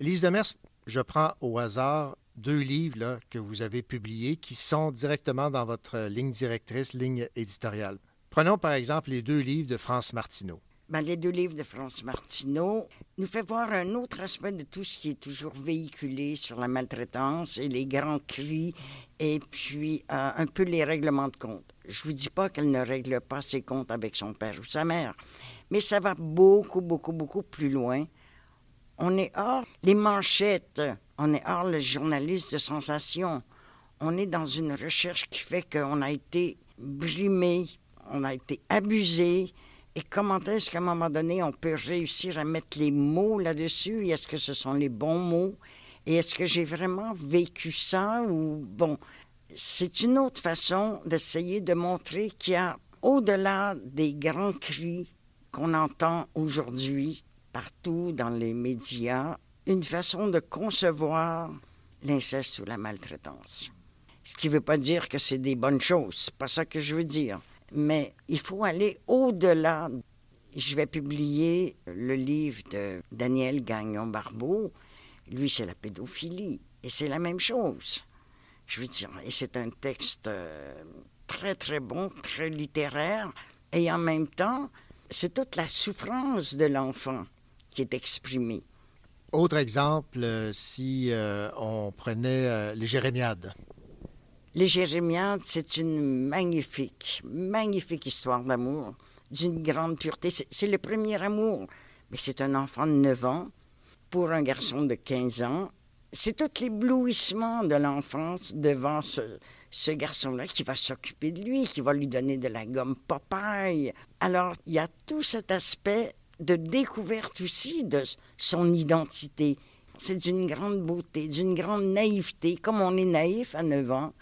Lise Demers, je prends au hasard deux livres que vous avez publiés qui sont directement dans votre ligne directrice, ligne éditoriale. Prenons par exemple les deux livres de France Martineau. Les deux livres de France Martineau nous fait voir un autre aspect de tout ce qui est toujours véhiculé sur la maltraitance et les grands cris et puis euh, un peu les règlements de compte. Je vous dis pas qu'elle ne règle pas ses comptes avec son père ou sa mère, mais ça va beaucoup, beaucoup, beaucoup plus loin. On est hors les manchettes, on est hors le journaliste de sensation. On est dans une recherche qui fait qu'on a été brimé, on a été abusé, et comment est-ce qu'à un moment donné, on peut réussir à mettre les mots là-dessus? Est-ce que ce sont les bons mots? Et est-ce que j'ai vraiment vécu ça ou bon, c'est une autre façon d'essayer de montrer qu'il y a au-delà des grands cris qu'on entend aujourd'hui partout dans les médias, une façon de concevoir l'inceste ou la maltraitance. Ce qui ne veut pas dire que c'est des bonnes choses, c'est pas ça que je veux dire. Mais il faut aller au-delà. Je vais publier le livre de Daniel Gagnon-Barbeau. Lui, c'est la pédophilie. Et c'est la même chose. Je veux dire, et c'est un texte euh, très, très bon, très littéraire. Et en même temps, c'est toute la souffrance de l'enfant qui est exprimée. Autre exemple, euh, si euh, on prenait les Jérémiades. Les Jérémiades, c'est une magnifique, magnifique histoire d'amour, d'une grande pureté. C'est le premier amour, mais c'est un enfant de 9 ans pour un garçon de 15 ans. C'est tout l'éblouissement de l'enfance devant ce, ce garçon-là qui va s'occuper de lui, qui va lui donner de la gomme Popeye. Alors, il y a tout cet aspect de découverte aussi de son identité. C'est d'une grande beauté, d'une grande naïveté, comme on est naïf à 9 ans,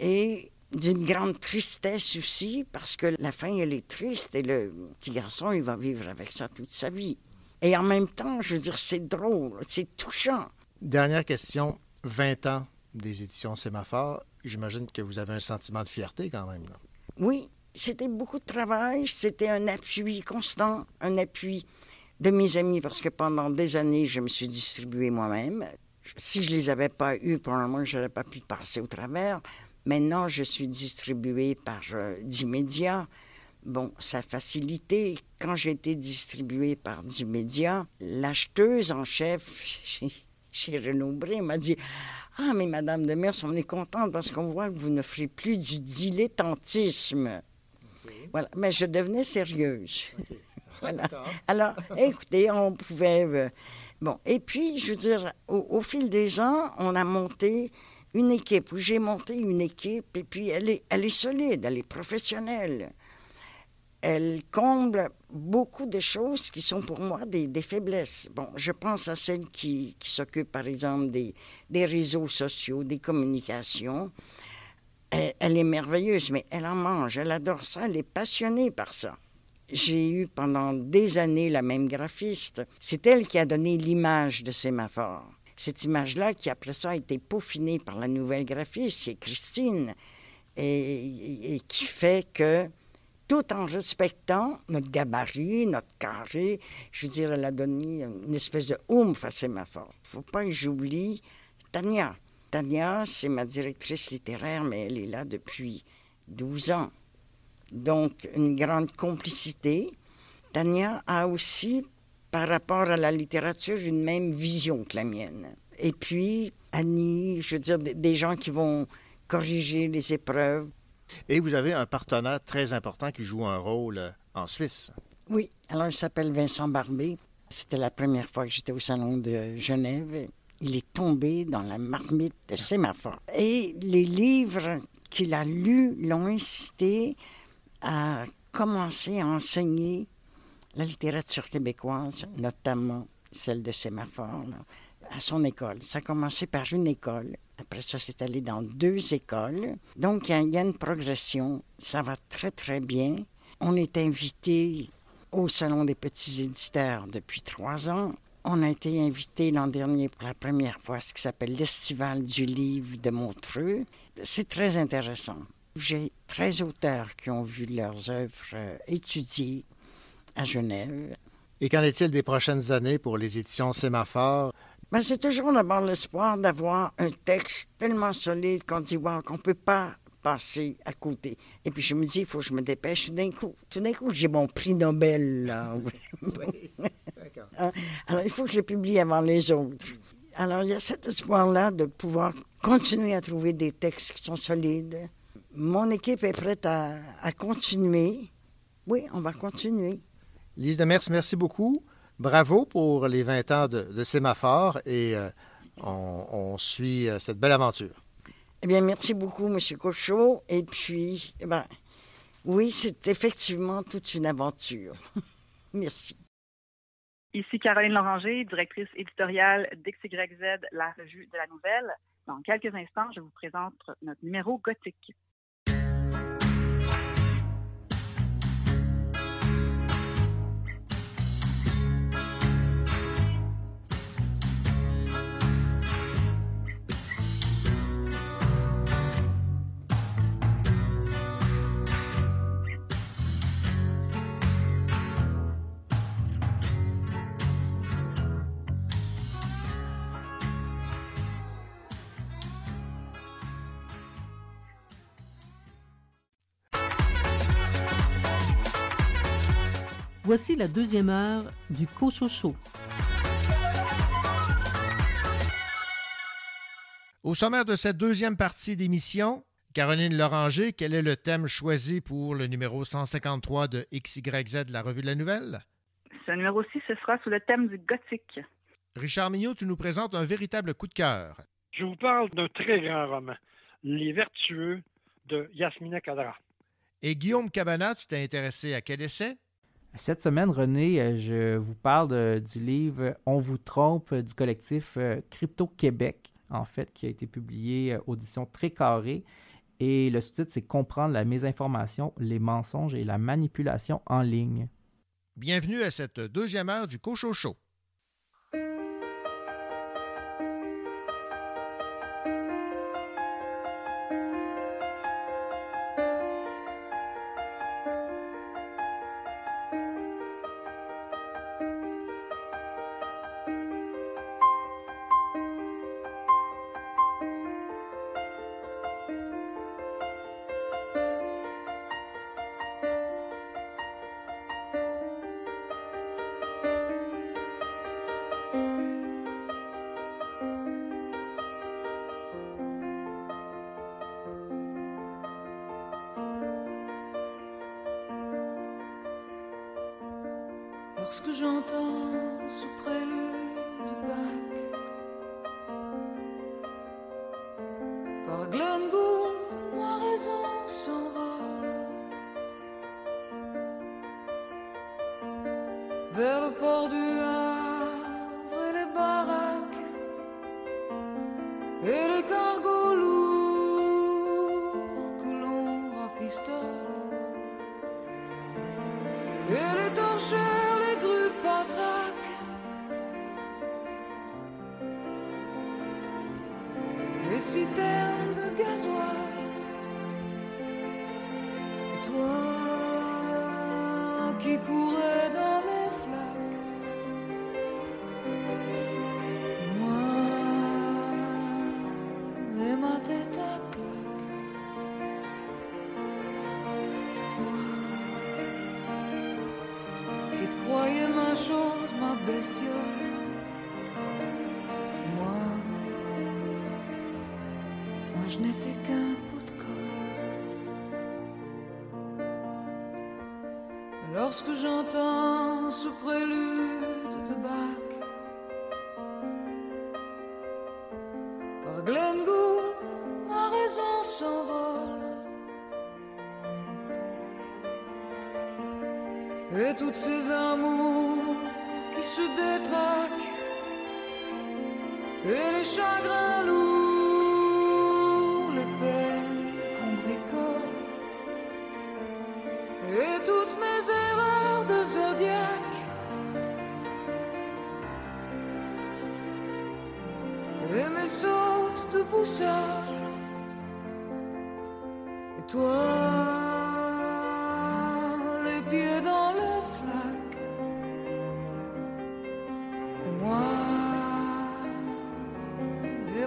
et d'une grande tristesse aussi, parce que la fin, elle est triste, et le petit garçon, il va vivre avec ça toute sa vie. Et en même temps, je veux dire, c'est drôle, c'est touchant. Dernière question, 20 ans des éditions Sémaphore. J'imagine que vous avez un sentiment de fierté quand même. là. Oui, c'était beaucoup de travail, c'était un appui constant, un appui de mes amis, parce que pendant des années, je me suis distribué moi-même. Si je les avais pas eus, probablement, je n'aurais pas pu passer au travers. Maintenant, je suis distribué par euh, Dimédia. Bon, ça a facilité. Quand j'ai été distribué par Dimédia, l'acheteuse en chef chez, chez Renaud Bré m'a dit Ah, mais Madame de Mers, on est contente parce qu'on voit que vous ne ferez plus du dilettantisme. Voilà, mais je devenais sérieuse. Voilà. Alors, écoutez, on pouvait. euh, bon, et puis, je veux dire, au, au fil des ans, on a monté une équipe, où j'ai monté une équipe, et puis elle est, solide, elle est professionnelle. Elle comble beaucoup de choses qui sont pour moi des, faiblesses. Bon, je pense à celle qui, s'occupe, par exemple, des, des réseaux sociaux, des communications. Elle, elle est merveilleuse, mais elle en mange, elle adore ça, elle est passionnée par ça. J'ai eu pendant des années la même graphiste. C'est elle qui a donné l'image de Sémaphore. Cette image-là, qui après ça a été peaufinée par la nouvelle graphiste, est Christine, et, qui fait que, tout en respectant notre gabarit, notre carré, je veux dire, elle a donné une espèce de oomph à Sémaphore. Il ne faut pas que j'oublie Tania. Tania, c'est ma directrice littéraire, mais elle est là depuis 12 ans. Donc, une grande complicité. Tania a aussi, par rapport à la littérature, une même vision que la mienne. Et puis, Annie, je veux dire, des- des gens qui vont corriger les épreuves. Et vous avez un partenaire très important qui joue un rôle euh, en Suisse. Oui, alors il s'appelle Vincent Barbé. C'était la première fois que j'étais au salon de Genève. Il est tombé dans la marmite de sémaphore. Et les livres qu'il a lus l'ont incité à commencer à enseigner la littérature québécoise, notamment celle de sémaphore, là, à son école. Ça a commencé par une école. Après ça, c'est allé dans deux écoles. Donc, il y a- il y, a une progression. Ça va très, très bien. On est invité au Salon des petits éditeurs depuis trois ans. On a été invité l'an dernier pour la première fois à ce qui s'appelle l'Estival du livre de Montreux. C'est très intéressant. J'ai 13 auteurs qui ont vu leurs œuvres euh, étudiées à Genève. Et qu'en est-il des prochaines années pour les éditions Sémaphore? Ben, c'est toujours d'abord l'espoir d'avoir un texte tellement solide qu'on dit wow, qu'on ne peut pas passer à côté. Et puis je me dis, il faut que je me dépêche tout d'un coup. Tout d'un coup, j'ai mon prix Nobel. Là. Hein? Alors, il faut que je publie avant les autres. Alors, il y a cet espoir-là de pouvoir continuer à trouver des textes qui sont solides. Mon équipe est prête à, à continuer. Oui, on va continuer. Lise Demers, merci beaucoup. Bravo pour les 20 ans de, de Sémaphore et euh, on, on suit euh, cette belle aventure. Eh bien, merci beaucoup, M. Cochot. Et puis, eh ben, oui, c'est effectivement toute une aventure. merci. Ici Caroline Loranger, directrice éditoriale d'XYZ, la revue de la nouvelle. Dans quelques instants, je vous présente notre numéro gothique. Voici la deuxième heure du Cochocho. Au sommaire de cette deuxième partie d'émission, Caroline Loranger, quel est le thème choisi pour le numéro 153 de XYZ de la Revue de la Nouvelle? Ce numéro-ci, ce sera sous le thème du gothique. Richard Mignot, tu nous présentes un véritable coup de cœur. Je vous parle d'un très grand roman, Les Vertueux de Yasmina Kadra. Et Guillaume Cabana, tu t'es intéressé à quel essai? Cette semaine, René, euh, je vous parle du livre On vous trompe du collectif euh, Crypto Québec, en fait, qui a été publié euh, audition très carrée. Et le sous-titre, c'est Comprendre la mésinformation, les mensonges et la manipulation en ligne. Bienvenue à cette deuxième heure du Cochocho.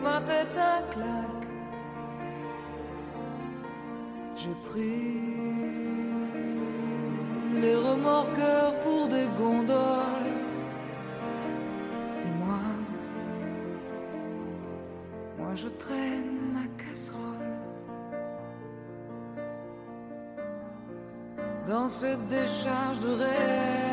Ma tête à claque. J'ai pris les remorqueurs pour des gondoles. Et moi, moi je traîne ma casserole. dans cette décharge de rêve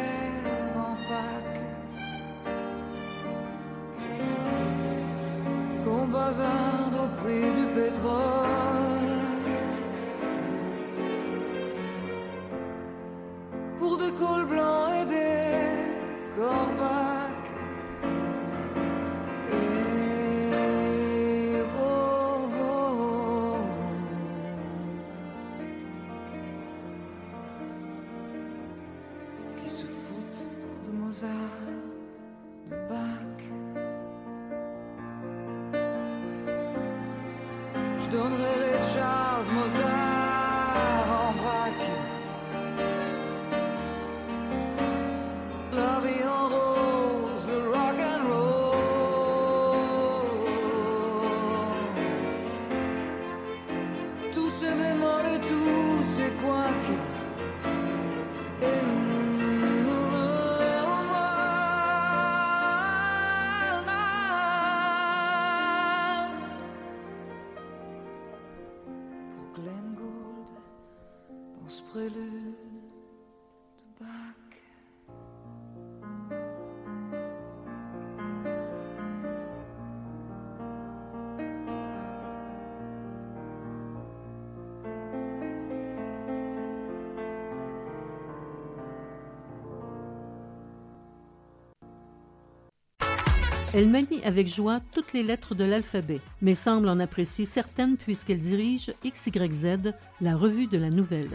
Elle manie avec joie toutes les lettres de l'alphabet, mais semble en apprécier certaines puisqu'elle dirige XYZ, la revue de la nouvelle.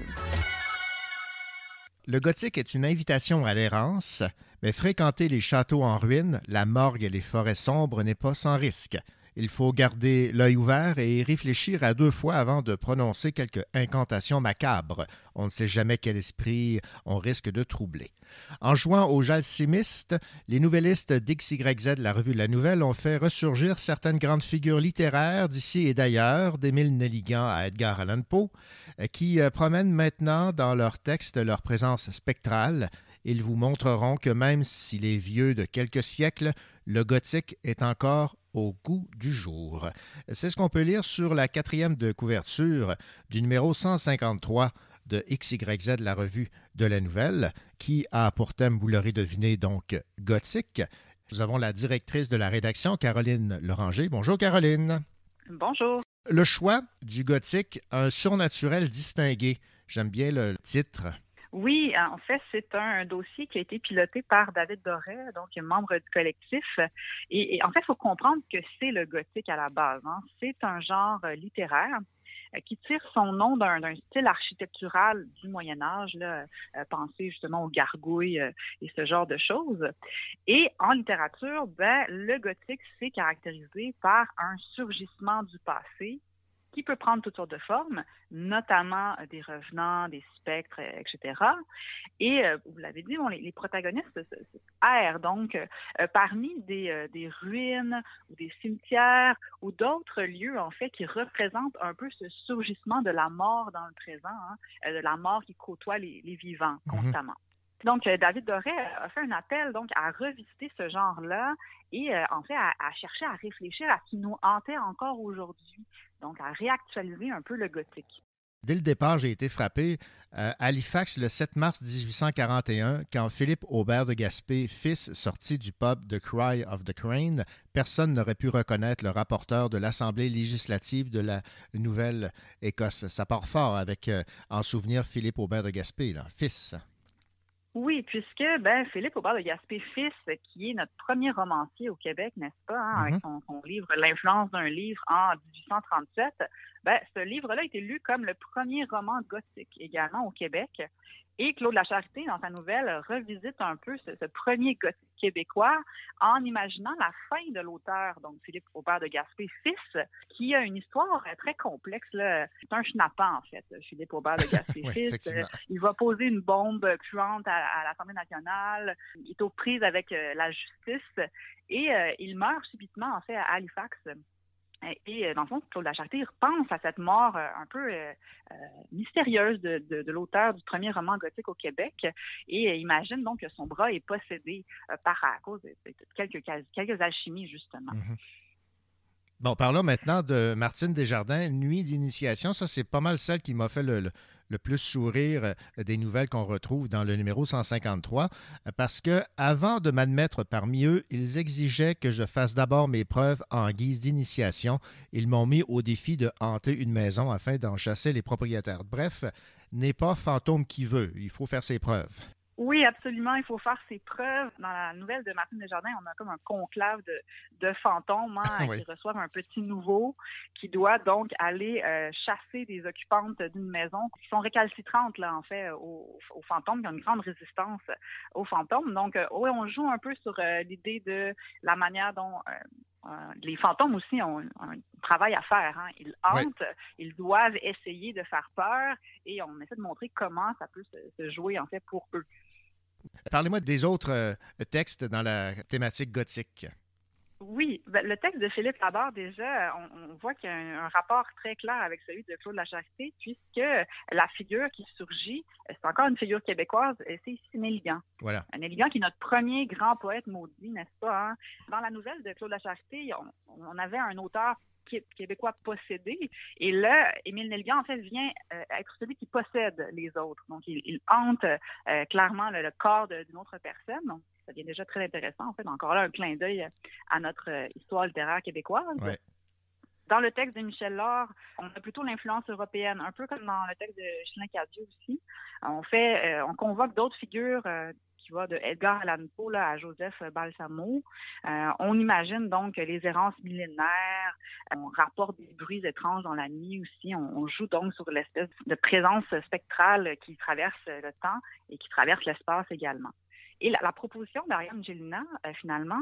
Le gothique est une invitation à l'errance, mais fréquenter les châteaux en ruine, la morgue et les forêts sombres n'est pas sans risque. Il faut garder l'œil ouvert et réfléchir à deux fois avant de prononcer quelques incantations macabres. On ne sait jamais quel esprit on risque de troubler. En jouant aux jalsimistes, les nouvellistes d'XYZ, la revue de la Nouvelle, ont fait ressurgir certaines grandes figures littéraires d'ici et d'ailleurs, d'Émile Nelligan à Edgar Allan Poe, qui euh, promènent maintenant dans leurs textes leur présence spectrale. Ils vous montreront que même s'il est vieux de quelques siècles, le gothique est encore au goût du jour. C'est ce qu'on peut lire sur la quatrième de couverture du numéro 153 de XYZ, la revue de la nouvelle, qui a pour thème, vous l'aurez deviné, donc gothique. Nous avons la directrice de la rédaction, Caroline Loranger. Bonjour Caroline. Bonjour. Le choix du gothique, un surnaturel distingué. J'aime bien le titre. Oui, en fait, c'est un dossier qui a été piloté par David Doré, donc membre du collectif. Et, en fait, il faut comprendre que c'est le gothique à la base. hein. C'est un genre euh, littéraire euh, qui tire son nom d'un style architectural du Moyen Âge, là, euh, pensé justement aux gargouilles euh, et ce genre de choses. Et en littérature, ben, le gothique s'est caractérisé par un surgissement du passé qui peut prendre toutes sortes de formes, notamment euh, des revenants, des spectres, euh, etc. Et euh, vous l'avez dit, bon, les, les protagonistes errent donc euh, euh, parmi des, euh, des ruines ou des cimetières ou d'autres lieux en fait qui représentent un peu ce surgissement de la mort dans le présent, hein, euh, de la mort qui côtoie les, les vivants constamment. Donc, euh, David Doré a fait un appel donc à revisiter ce genre-là et euh, en fait à, chercher à réfléchir à ce qui nous hantait encore aujourd'hui, donc à réactualiser un peu le gothique. Dès le départ, j'ai été frappé euh, Halifax le 7 mars 1841, quand Philippe Aubert de Gaspé, fils sorti du pub The Cry of the Crane, personne n'aurait pu reconnaître le rapporteur de l'Assemblée législative de la Nouvelle-Écosse. Ça part fort avec, euh, en souvenir, Philippe Aubert de Gaspé, fils. Oui, puisque ben, Philippe Aubert de Gaspé, fils, qui est notre premier romancier au Québec, n'est-ce pas, hein, avec Mhm. son, son livre L'influence d'un livre en 1837, ben, ce livre-là a été lu comme le premier roman gothique également au Québec. Et Claude Lacharité, dans sa nouvelle, revisite un peu ce, ce premier gothique québécois en imaginant la fin de l'auteur, donc Philippe Aubert de Gaspé, fils, qui a une histoire très complexe. C'est un schnappant, en fait, Philippe Aubert de Gaspé, Oui, fils. Il va poser une bombe puante à, à l'Assemblée nationale. Il est aux prises avec euh, la justice et euh, il meurt subitement, en fait, à Halifax. Et euh, dans le fond, Claude Lacharité il repense à cette mort euh, un peu euh, mystérieuse de, l'auteur du premier roman gothique au Québec et imagine donc que son bras est possédé par à cause de, quelques, alchimies, justement. Bon, parlons maintenant de Martine Desjardins, Nuit d'initiation. Ça, c'est pas mal celle qui m'a fait le- le plus sourire euh, des nouvelles qu'on retrouve dans le numéro 153, euh, parce que avant de m'admettre parmi eux, ils exigeaient que je fasse d'abord mes preuves en guise d'initiation. Ils m'ont mis au défi de hanter une maison afin d'en chasser les propriétaires. Bref, n'est pas fantôme qui veut, il faut faire ses preuves. Oui, absolument. Il faut faire ses preuves. Dans la nouvelle de Martine Desjardins, on a comme un conclave de, de fantômes hein, Oui. qui reçoivent un petit nouveau qui doit donc aller euh, chasser des occupantes d'une maison qui sont récalcitrantes, là, en fait, aux, aux fantômes, qui ont une grande résistance aux fantômes. Donc, euh, oui, on joue un peu sur euh, l'idée de la manière dont euh, les fantômes aussi ont un travail à faire. Hein. Ils Oui. hantent, ils doivent essayer de faire peur et on essaie de montrer comment ça peut se, se jouer, en fait, pour eux. Parlez-moi des autres euh, textes dans la thématique gothique. Oui, ben, le texte de Philippe Labarre, déjà, on, on voit qu'il y a un, un rapport très clair avec celui de Claude Lacharité, puisque la figure qui surgit, c'est encore une figure québécoise, et c'est ici Néligan. Voilà. Un Néligan qui est notre premier grand poète maudit, n'est-ce pas? hein? Dans la nouvelle de Claude Lacharité, on, on avait un auteur qué- québécois possédé, et là, Émile Néligan, en fait, vient euh, être celui qui possède les autres. Donc, il, il hante euh, clairement le, le corps d'une autre personne. Donc, ça devient déjà très intéressant, en fait. Encore là, un clin d'œil à notre euh, histoire littéraire québécoise. Ouais. Dans le texte de Michel Laure, on a plutôt l'influence européenne, un peu comme dans le texte de Chilin Cadieux aussi. On fait, euh, on convoque d'autres figures euh, qui va de Edgar Allan Poe à Joseph Balsamo. Euh, on imagine donc les errances millénaires, on rapporte des bruits étranges dans la nuit aussi. On, joue donc sur l'espèce de présence spectrale qui traverse le temps et qui traverse l'espace également. Et la, proposition d'Ariane Gélina, euh, finalement,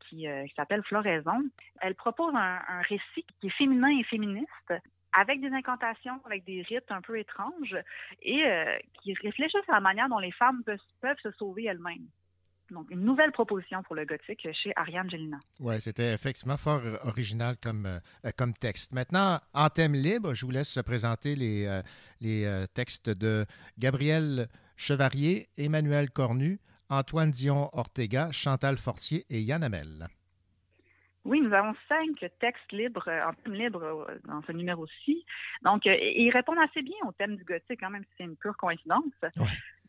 qui, euh, s'appelle Floraison, elle propose un récit qui est féminin et féministe, avec des incantations, avec des rites un peu étranges, et euh, qui réfléchissent à la manière dont les femmes peuvent, se sauver elles-mêmes. Donc, une nouvelle proposition pour le gothique chez Ariane Gélina. Oui, c'était effectivement fort original comme, euh, comme texte. Maintenant, en thème libre, je vous laisse présenter les, euh, les textes de Gabriel Chevarier, Emmanuel Cornu, Antoine Dion Ortega, Chantal Fortier et Yann Amel. Oui, nous avons cinq textes libres, euh, en thème libre euh, dans ce numéro-ci. Donc, euh, et ils répondent assez bien au thème du gothique, quand même si c'est une pure coïncidence.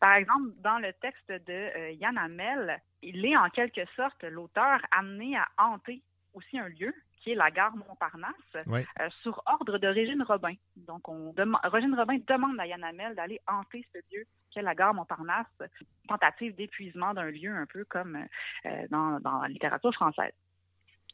Par exemple, dans le texte de Yann Hamel, il est en quelque sorte l'auteur amené à hanter aussi un lieu qui est la gare Montparnasse, euh, sur ordre de Régine Robin. Donc, on Régine Robin demande à Yann Hamel d'aller hanter ce lieu qu'est la gare Montparnasse, tentative d'épuisement d'un lieu un peu comme euh, dans, dans la littérature française.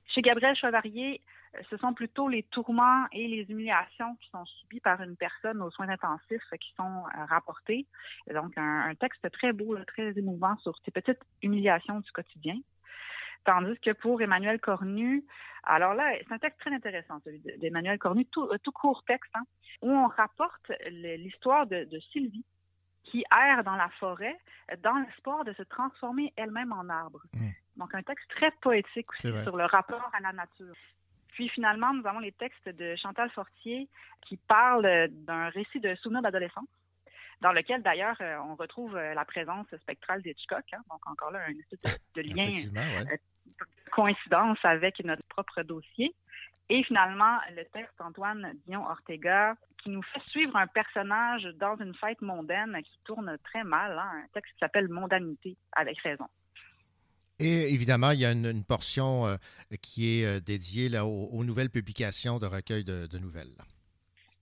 Chez Gabriel Chevarier, euh, ce sont plutôt les tourments et les humiliations qui sont subis par une personne aux soins intensifs qui sont euh, rapportés. Donc, un, texte très beau, très émouvant sur ces petites humiliations du quotidien. Tandis que pour Emmanuel Cornu, alors là, c'est un texte très intéressant, celui de- d'Emmanuel Cornu, tout, euh, court texte, hein, où on rapporte l'histoire de, Sylvie, qui erre dans la forêt dans l'espoir de se transformer elle-même en arbre. Donc, un texte très poétique aussi sur le rapport à la nature. Puis finalement, nous avons les textes de Chantal Fortier qui parlent d'un récit de souvenirs d'adolescence, dans lequel d'ailleurs euh, on retrouve euh, la présence spectrale d'Hitchcock. hein. donc encore là, un espèce de, lien, ouais. euh, de coïncidence avec notre propre dossier. Et finalement, le texte Antoine Dion Ortega qui nous fait suivre un personnage dans une fête mondaine qui tourne très mal, hein, un texte qui s'appelle Mondanité, avec raison. Et évidemment, il y a une, portion euh, qui est euh, dédiée aux, nouvelles publications de recueils de, nouvelles.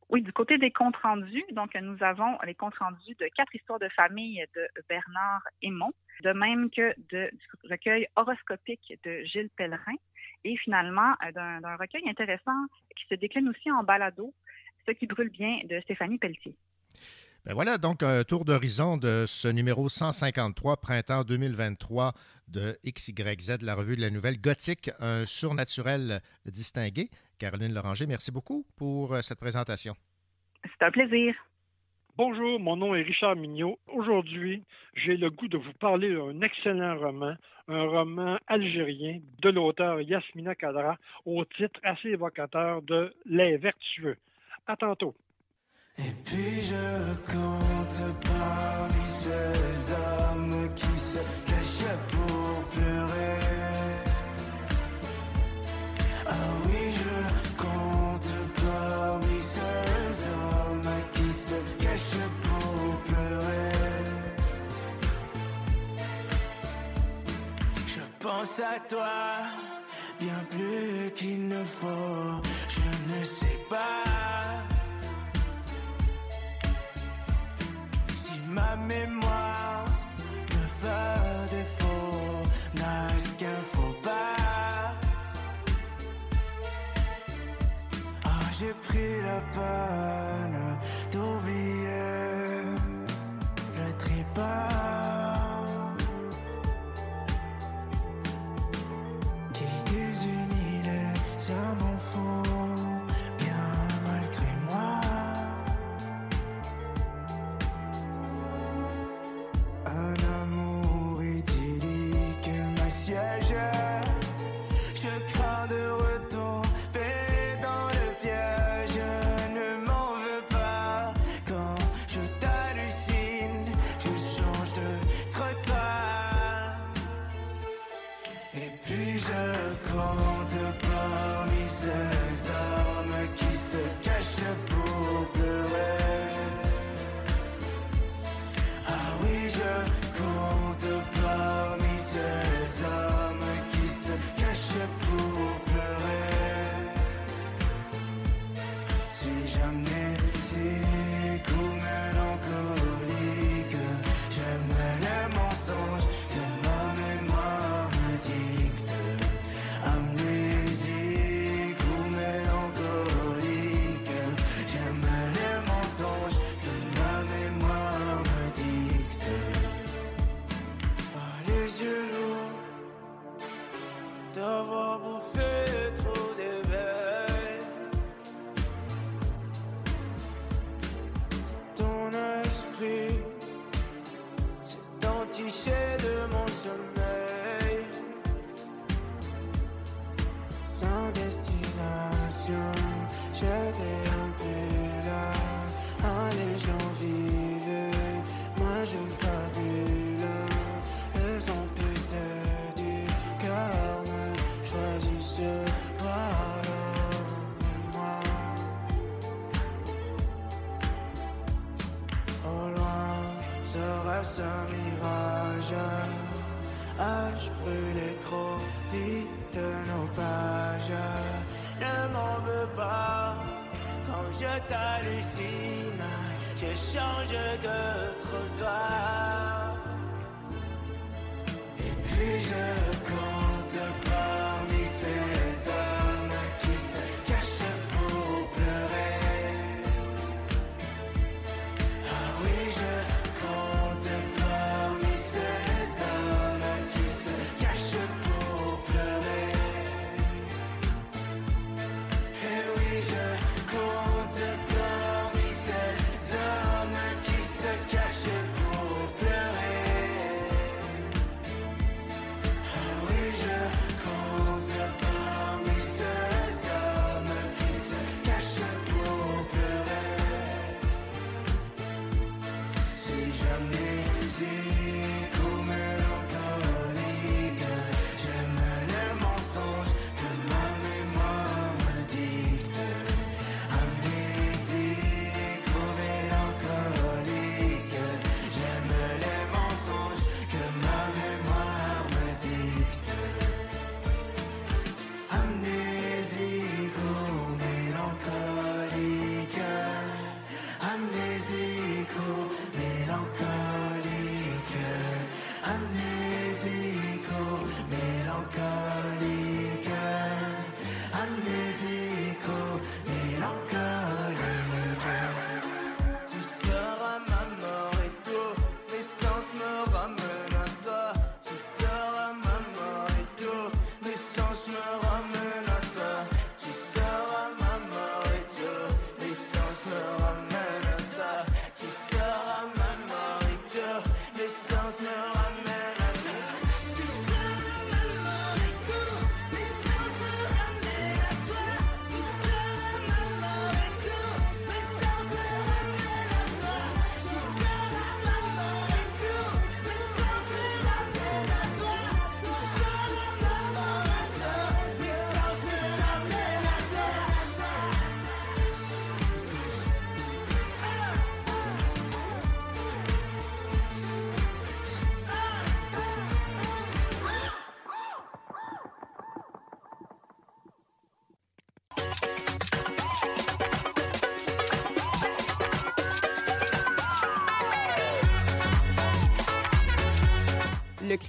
Oui, du côté des comptes rendus, donc nous avons les comptes rendus de quatre histoires de famille de Bernard Aymon, de même que de, du recueil horoscopique de Gilles Pellerin, et finalement euh, d'un recueil intéressant qui se décline aussi en balado, Ce qui brûle bien de Stéphanie Pelletier. Ben voilà donc un tour d'horizon de ce numéro 153, printemps 2023 de XYZ, la revue de la nouvelle gothique, un surnaturel distingué. Caroline Loranger, merci beaucoup pour euh, cette présentation. C'est un plaisir. Bonjour, mon nom est Richard Mignot. Aujourd'hui, j'ai le goût de vous parler d'un excellent roman, un roman algérien de l'auteur Yasmina Kadra, au titre assez évocateur de Les Vertueux. À tantôt. Puis je compte parmi ces hommes qui se cachent pour pleurer. Ah oui, je compte parmi ces hommes qui se cachent pour pleurer. Je pense à toi bien plus qu'il ne faut. Je ne sais pas. Ma mémoire me fait défaut, n'a ce qu'il faut pas. Oh, j'ai pris la peine d'oublier le tripode.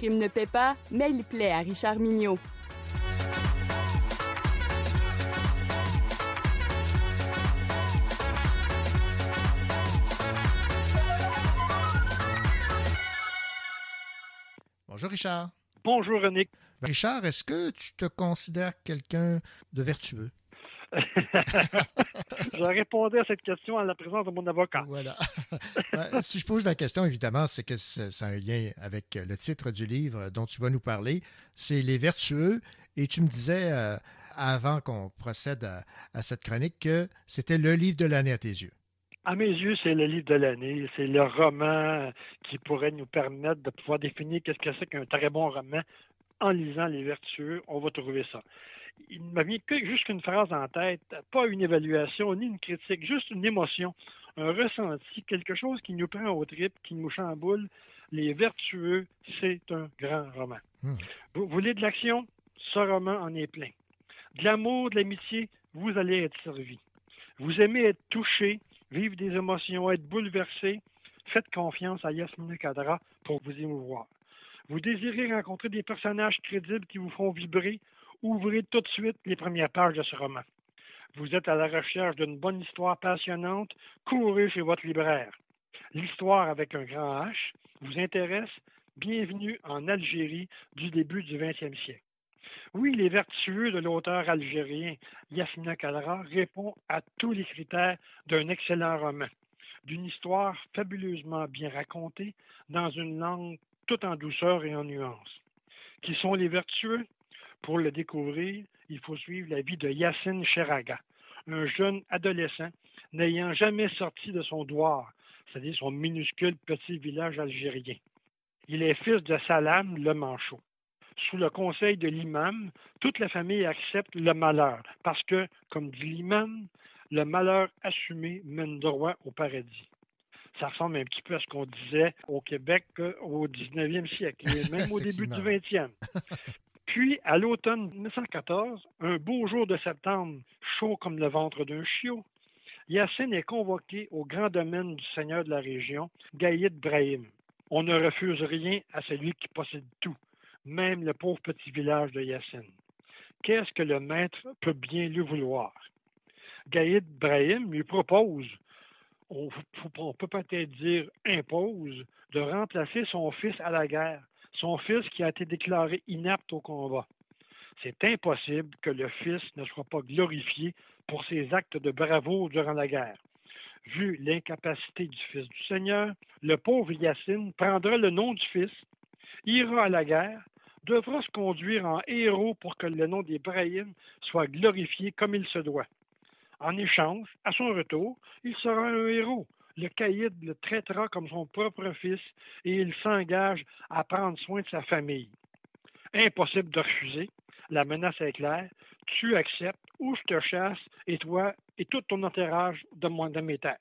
ne paie pas, mais il plaît à Richard Mignot. Bonjour Richard. Bonjour Nick. Richard, est-ce que tu te considères quelqu'un de vertueux? je répondais à cette question en la présence de mon avocat. Voilà. Si je pose la question, évidemment, c'est que c'est un lien avec le titre du livre dont tu vas nous parler. C'est Les Vertueux. Et tu me disais, euh, avant qu'on procède à, cette chronique, que c'était le livre de l'année à tes yeux. À mes yeux, c'est le livre de l'année. C'est le roman qui pourrait nous permettre de pouvoir définir qu'est-ce que c'est qu'un très bon roman. En lisant Les Vertueux, on va trouver ça il m'a mis juste qu'une phrase en tête, pas une évaluation ni une critique, juste une émotion, un ressenti, quelque chose qui nous prend au trip, qui nous chamboule. Les vertueux, c'est un grand roman. Hmm. Vous voulez de l'action? Ce roman en est plein. De l'amour, de l'amitié, vous allez être servi. Vous aimez être touché, vivre des émotions, être bouleversé, faites confiance à Yasmina Kadra pour vous émouvoir. Vous désirez rencontrer des personnages crédibles qui vous font vibrer, ouvrez tout de suite les premières pages de ce roman. Vous êtes à la recherche d'une bonne histoire passionnante, courez chez votre libraire. L'histoire avec un grand H vous intéresse? Bienvenue en Algérie du début du 20e siècle. Oui, les vertueux de l'auteur algérien Yasmina Kalra répond à tous les critères d'un excellent roman, d'une histoire fabuleusement bien racontée dans une langue tout en douceur et en nuances. Qui sont les vertueux? Pour le découvrir, il faut suivre la vie de Yassine Cheraga, un jeune adolescent n'ayant jamais sorti de son douar, c'est-à-dire son minuscule petit village algérien. Il est fils de Salam le Manchot. Sous le conseil de l'imam, toute la famille accepte le malheur, parce que, comme dit l'imam, le malheur assumé mène droit au paradis. Ça ressemble un petit peu à ce qu'on disait au Québec euh, au 19e siècle, et même au début du 20e. Puis, à l'automne 1914, un beau jour de septembre, chaud comme le ventre d'un chiot, Yassine est convoqué au grand domaine du seigneur de la région, Gaïd Brahim. On ne refuse rien à celui qui possède tout, même le pauvre petit village de Yassine. Qu'est-ce que le maître peut bien lui vouloir? Gaïd Brahim lui propose, on, on peut peut-être dire impose, de remplacer son fils à la guerre son fils qui a été déclaré inapte au combat. C'est impossible que le fils ne soit pas glorifié pour ses actes de bravoure durant la guerre. Vu l'incapacité du fils du Seigneur, le pauvre Yacine prendra le nom du fils, ira à la guerre, devra se conduire en héros pour que le nom d'Ibrahim soit glorifié comme il se doit. En échange, à son retour, il sera un héros, le caïd le traitera comme son propre fils et il s'engage à prendre soin de sa famille. Impossible de refuser. La menace est claire. Tu acceptes ou je te chasse et toi et tout ton entourage de, de mes terres.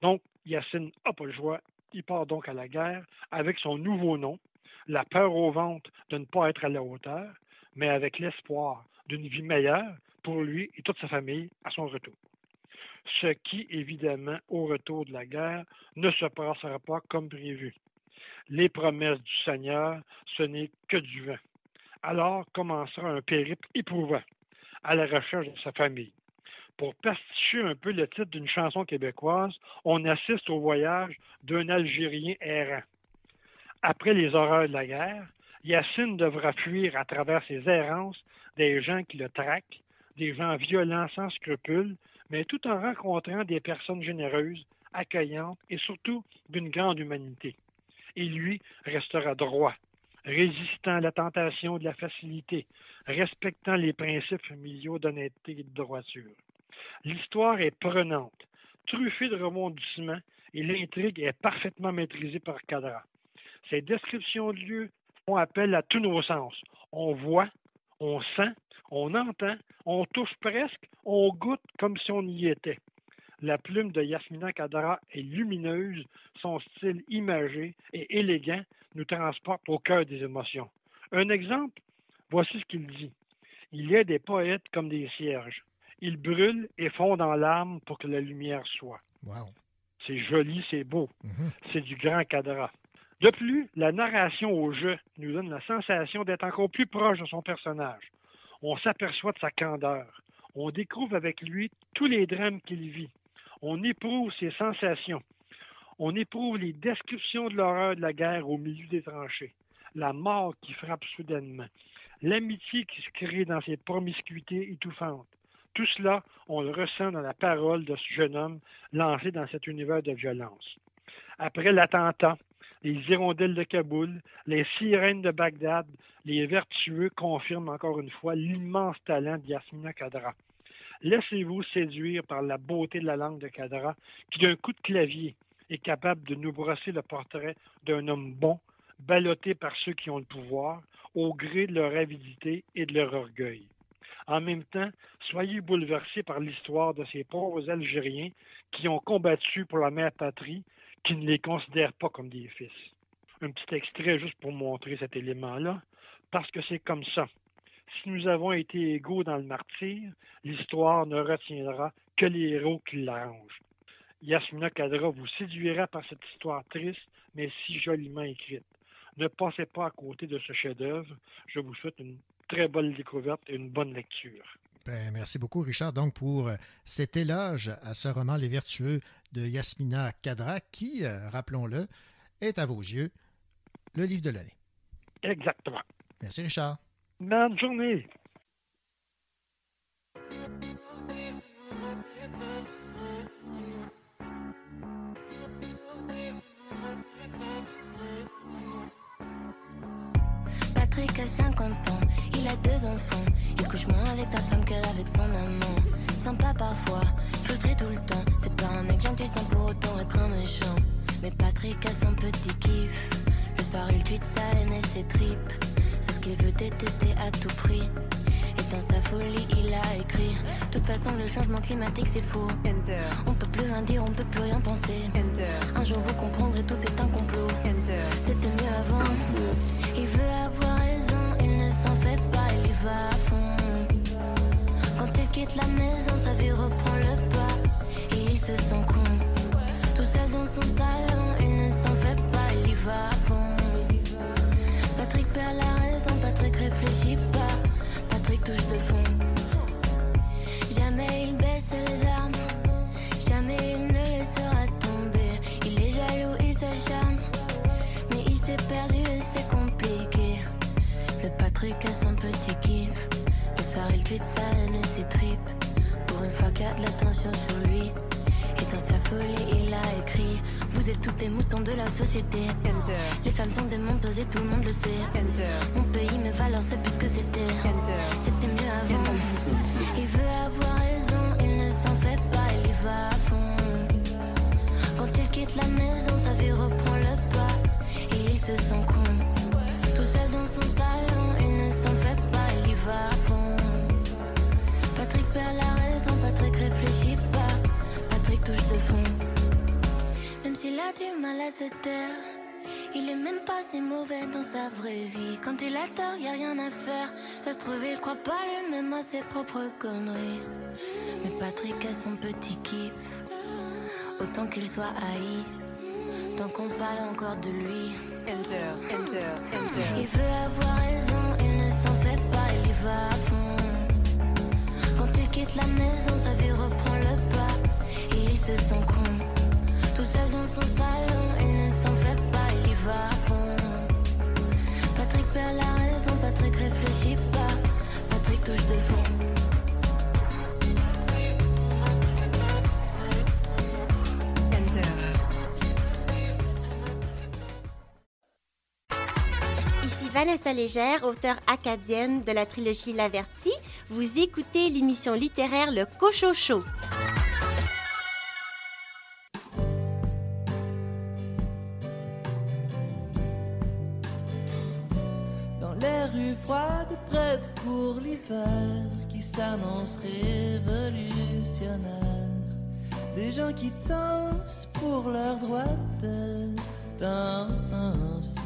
Donc, Yacine n'a pas le choix. Il part donc à la guerre avec son nouveau nom, la peur au ventre de ne pas être à la hauteur, mais avec l'espoir d'une vie meilleure pour lui et toute sa famille à son retour ce qui, évidemment, au retour de la guerre, ne se passera pas comme prévu. Les promesses du Seigneur, ce n'est que du vent. Alors commencera un périple éprouvant à la recherche de sa famille. Pour pasticher un peu le titre d'une chanson québécoise, on assiste au voyage d'un Algérien errant. Après les horreurs de la guerre, Yacine devra fuir à travers ses errances des gens qui le traquent, des gens violents sans scrupules, mais tout en rencontrant des personnes généreuses, accueillantes et surtout d'une grande humanité. Et lui restera droit, résistant à la tentation de la facilité, respectant les principes familiaux d'honnêteté et de droiture. L'histoire est prenante, truffée de rebondissements et l'intrigue est parfaitement maîtrisée par Cadra. Ces descriptions de lieux font appel à tous nos sens. On voit, on sent, on entend, on touche presque, on goûte comme si on y était. La plume de Yasmina Kadra est lumineuse, son style imagé et élégant nous transporte au cœur des émotions. Un exemple, voici ce qu'il dit. Il y a des poètes comme des cierges. Ils brûlent et fondent en larmes pour que la lumière soit. C'est joli, c'est beau. Mhm. C'est du grand cadra. De plus, la narration au jeu nous donne la sensation d'être encore plus proche de son personnage. On s'aperçoit de sa candeur. On découvre avec lui tous les drames qu'il vit. On éprouve ses sensations. On éprouve les descriptions de l'horreur de la guerre au milieu des tranchées. la mort qui frappe soudainement, l'amitié qui se crée dans ses promiscuités étouffantes. Tout cela, on le ressent dans la parole de ce jeune homme lancé dans cet univers de violence. Après l'attentat, les hirondelles de Kaboul, les sirènes de Bagdad, les vertueux confirment encore une fois l'immense talent d'Yasmina Kadra. Laissez-vous séduire par la beauté de la langue de Kadra, qui d'un coup de clavier est capable de nous brosser le portrait d'un homme bon, ballotté par ceux qui ont le pouvoir, au gré de leur avidité et de leur orgueil. En même temps, soyez bouleversés par l'histoire de ces pauvres Algériens qui ont combattu pour la mère patrie, qui ne les considèrent pas comme des fils. Un petit extrait juste pour montrer cet élément-là, parce que c'est comme ça. Si nous avons été égaux dans le martyr, l'histoire ne retiendra que les héros qui l'arrangent. Yasmina Kadra vous séduira par cette histoire triste, mais si joliment écrite. Ne passez pas à côté de ce chef-d'œuvre. Je vous souhaite une très bonne découverte et une bonne lecture. Ben, merci beaucoup, Richard, donc pour euh, cet éloge à ce roman Les Vertueux de Yasmina Kadra, qui, euh, rappelons-le, est à vos yeux le livre de l'année. Exactement. Merci, Richard. Bonne journée. A 50 ans, il a deux enfants. Il couche moins avec sa femme qu'elle avec son amant. Sympa parfois, frustré tout le temps. C'est pas un mec gentil sans pour autant être un méchant. Mais Patrick a son petit kiff. Le soir, il tweet sa haine et ses tripes. Sur ce qu'il veut détester à tout prix. Et dans sa folie, il a écrit. De toute façon, le changement climatique, c'est faux. On peut plus rien dire, on peut plus rien penser. Un jour, vous comprendrez, tout est un complot. C'était mieux va à fond. Quand il quitte la maison, sa vie reprend le pas. Et il se sent con. Tout seul dans son salon, il ne s'en fait pas, il y va à fond. Patrick perd la raison, Patrick réfléchit pas. Patrick touche de fond. Jamais il baisse les armes, jamais il ne laissera tomber. Il est jaloux, il s'acharne, mais il s'est perdu. Patrick a son petit kiff. Le soir, il tweet sa haine et ses tripes. Pour une fois qu'il a de l'attention sur lui. Et dans sa folie, il a écrit Vous êtes tous des moutons de la société. Les femmes sont des menteuses et tout le monde le sait. Mon pays, mes valeurs, c'est plus que c'était. C'était mieux avant. Il veut avoir raison, il ne s'en fait pas, il y va à fond. Quand il quitte la maison, sa vie reprend le pas. Et il se sent con. Tout seul dans son salon, s'en fait pas, il y va à fond. Patrick perd la raison, Patrick réfléchit pas. Patrick touche de fond. Même s'il a du mal à se taire, il est même pas si mauvais dans sa vraie vie. Quand il a tort, y a rien à faire. Ça se trouve, il croit pas lui-même à ses propres conneries. Mais Patrick a son petit kiff. Autant qu'il soit haï, tant qu'on parle encore de lui. Il veut avoir raison, il ne s'en fait pas, il y va à fond. Quand il quitte la maison, sa vie reprend le pas. Et il se sent con. Tout seul dans son salon, il ne s'en fait pas, il y va à fond. Patrick perd la raison, Patrick réfléchit pas. Patrick touche de fond. Vanessa Légère, auteure acadienne de la trilogie L'Averti. Vous écoutez l'émission littéraire Le Cochocho. Dans les rues froides, prêtes pour l'hiver qui s'annonce révolutionnaire. Des gens qui dansent pour leur droit de danser.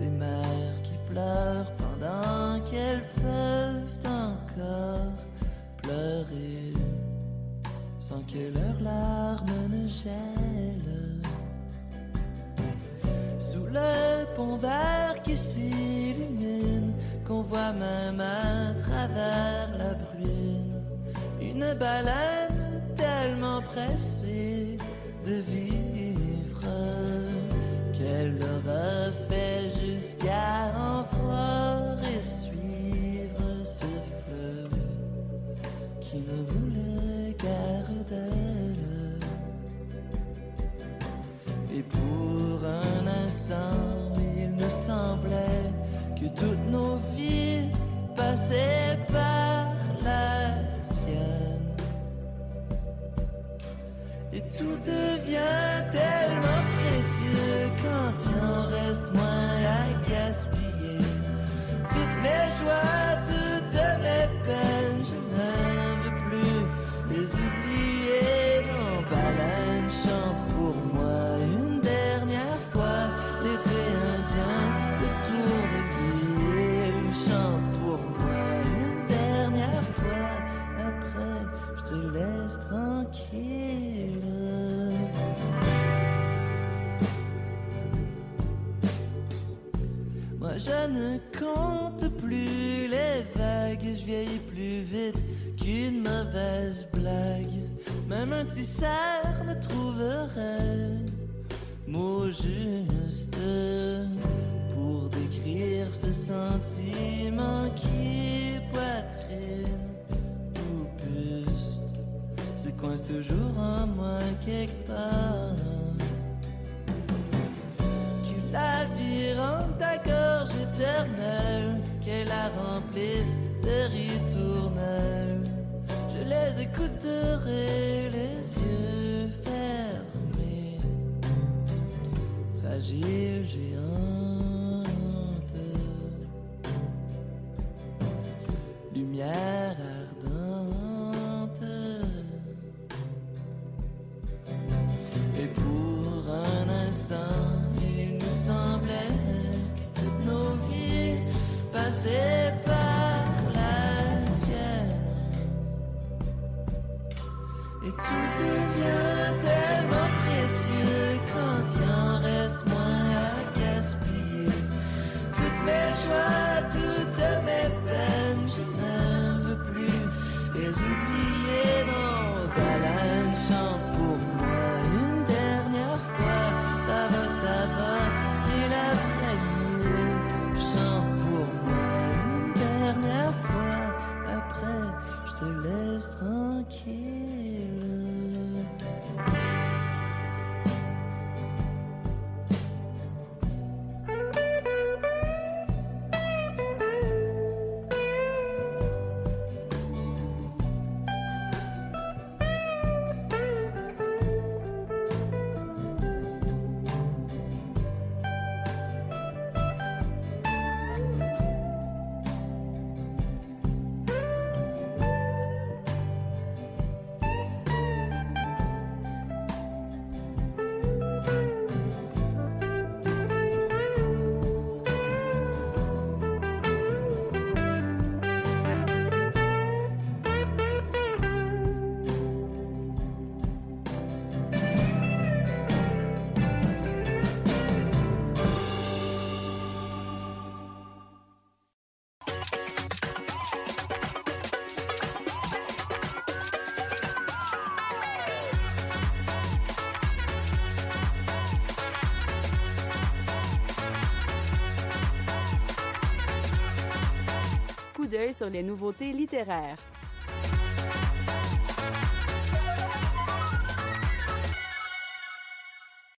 Des mères qui pleurent pendant qu'elles peuvent encore pleurer sans que leurs larmes ne gèlent. Sous le pont vert qui s'illumine, qu'on voit même à travers la bruine, une baleine tellement pressée de vivre qu'elle leur a fait jusqu'à l'enfort et suivre ce fleuve qui ne voulait guère d'elle. Et pour un instant, il nous semblait que toutes nos vies passaient par la tienne. Et tout devient tellement précieux quand il en reste moins à gaspiller. Toutes mes joies, toutes Je ne compte plus les vagues, je vieillis plus vite qu'une mauvaise blague. Même un tisseur ne trouverait mot juste pour décrire ce sentiment qui poitrine ou buste se coince toujours en moi quelque part. La vie rende ta gorge éternelle, qu'elle la remplisse de ritournelles. Je les écouterai les yeux fermés, fragile géante, d'œil sur les nouveautés littéraires.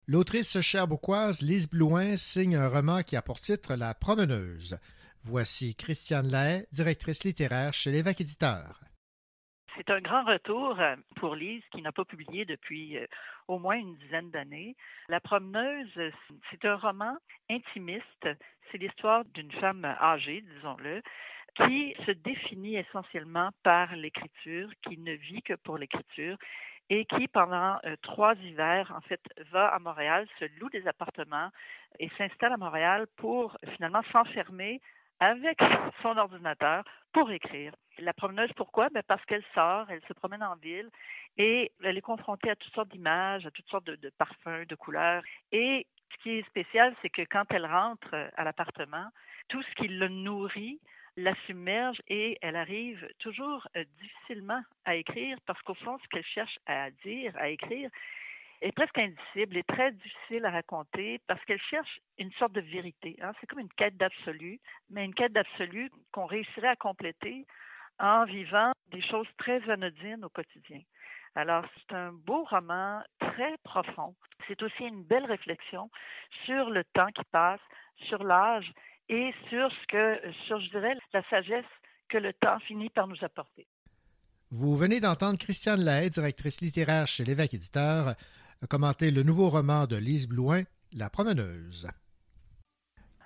L'autrice cherbourgoise Lise Blouin signe un roman qui a pour titre La Promeneuse. Voici Christiane Lay, directrice littéraire chez l'Évêque Éditeur. C'est un grand retour euh, pour Lise qui n'a pas publié depuis euh, au moins une dizaine d'années. La promeneuse, euh, c'est un roman intimiste. C'est l'histoire d'une femme âgée, disons-le, qui se définit essentiellement par l'écriture, qui ne vit que pour l'écriture et qui, pendant euh, trois hivers, en fait, va à Montréal, se loue des appartements et s'installe à Montréal pour finalement s'enfermer avec son ordinateur pour écrire. La promeneuse, pourquoi? Ben parce qu'elle sort, elle se promène en ville et elle est confrontée à toutes sortes d'images, à toutes sortes de, de parfums, de couleurs. Et ce qui est spécial, c'est que quand elle rentre à l'appartement, tout ce qui le nourrit la submerge et elle arrive toujours euh, difficilement à écrire parce qu'au fond, ce qu'elle cherche à dire, à écrire, est presque indicible et très difficile à raconter parce qu'elle cherche une sorte de vérité. Hein. C'est comme une quête d'absolu, mais une quête d'absolu qu'on réussirait à compléter en vivant des choses très anodines au quotidien. Alors, c'est un beau roman très profond. C'est aussi une belle réflexion sur le temps qui passe, sur l'âge et sur ce que, sur, je dirais, la sagesse que le temps finit par nous apporter. Vous venez d'entendre Christiane Lahaye, directrice littéraire chez l'évêque éditeur, commenter le nouveau roman de Lise Blouin, La promeneuse.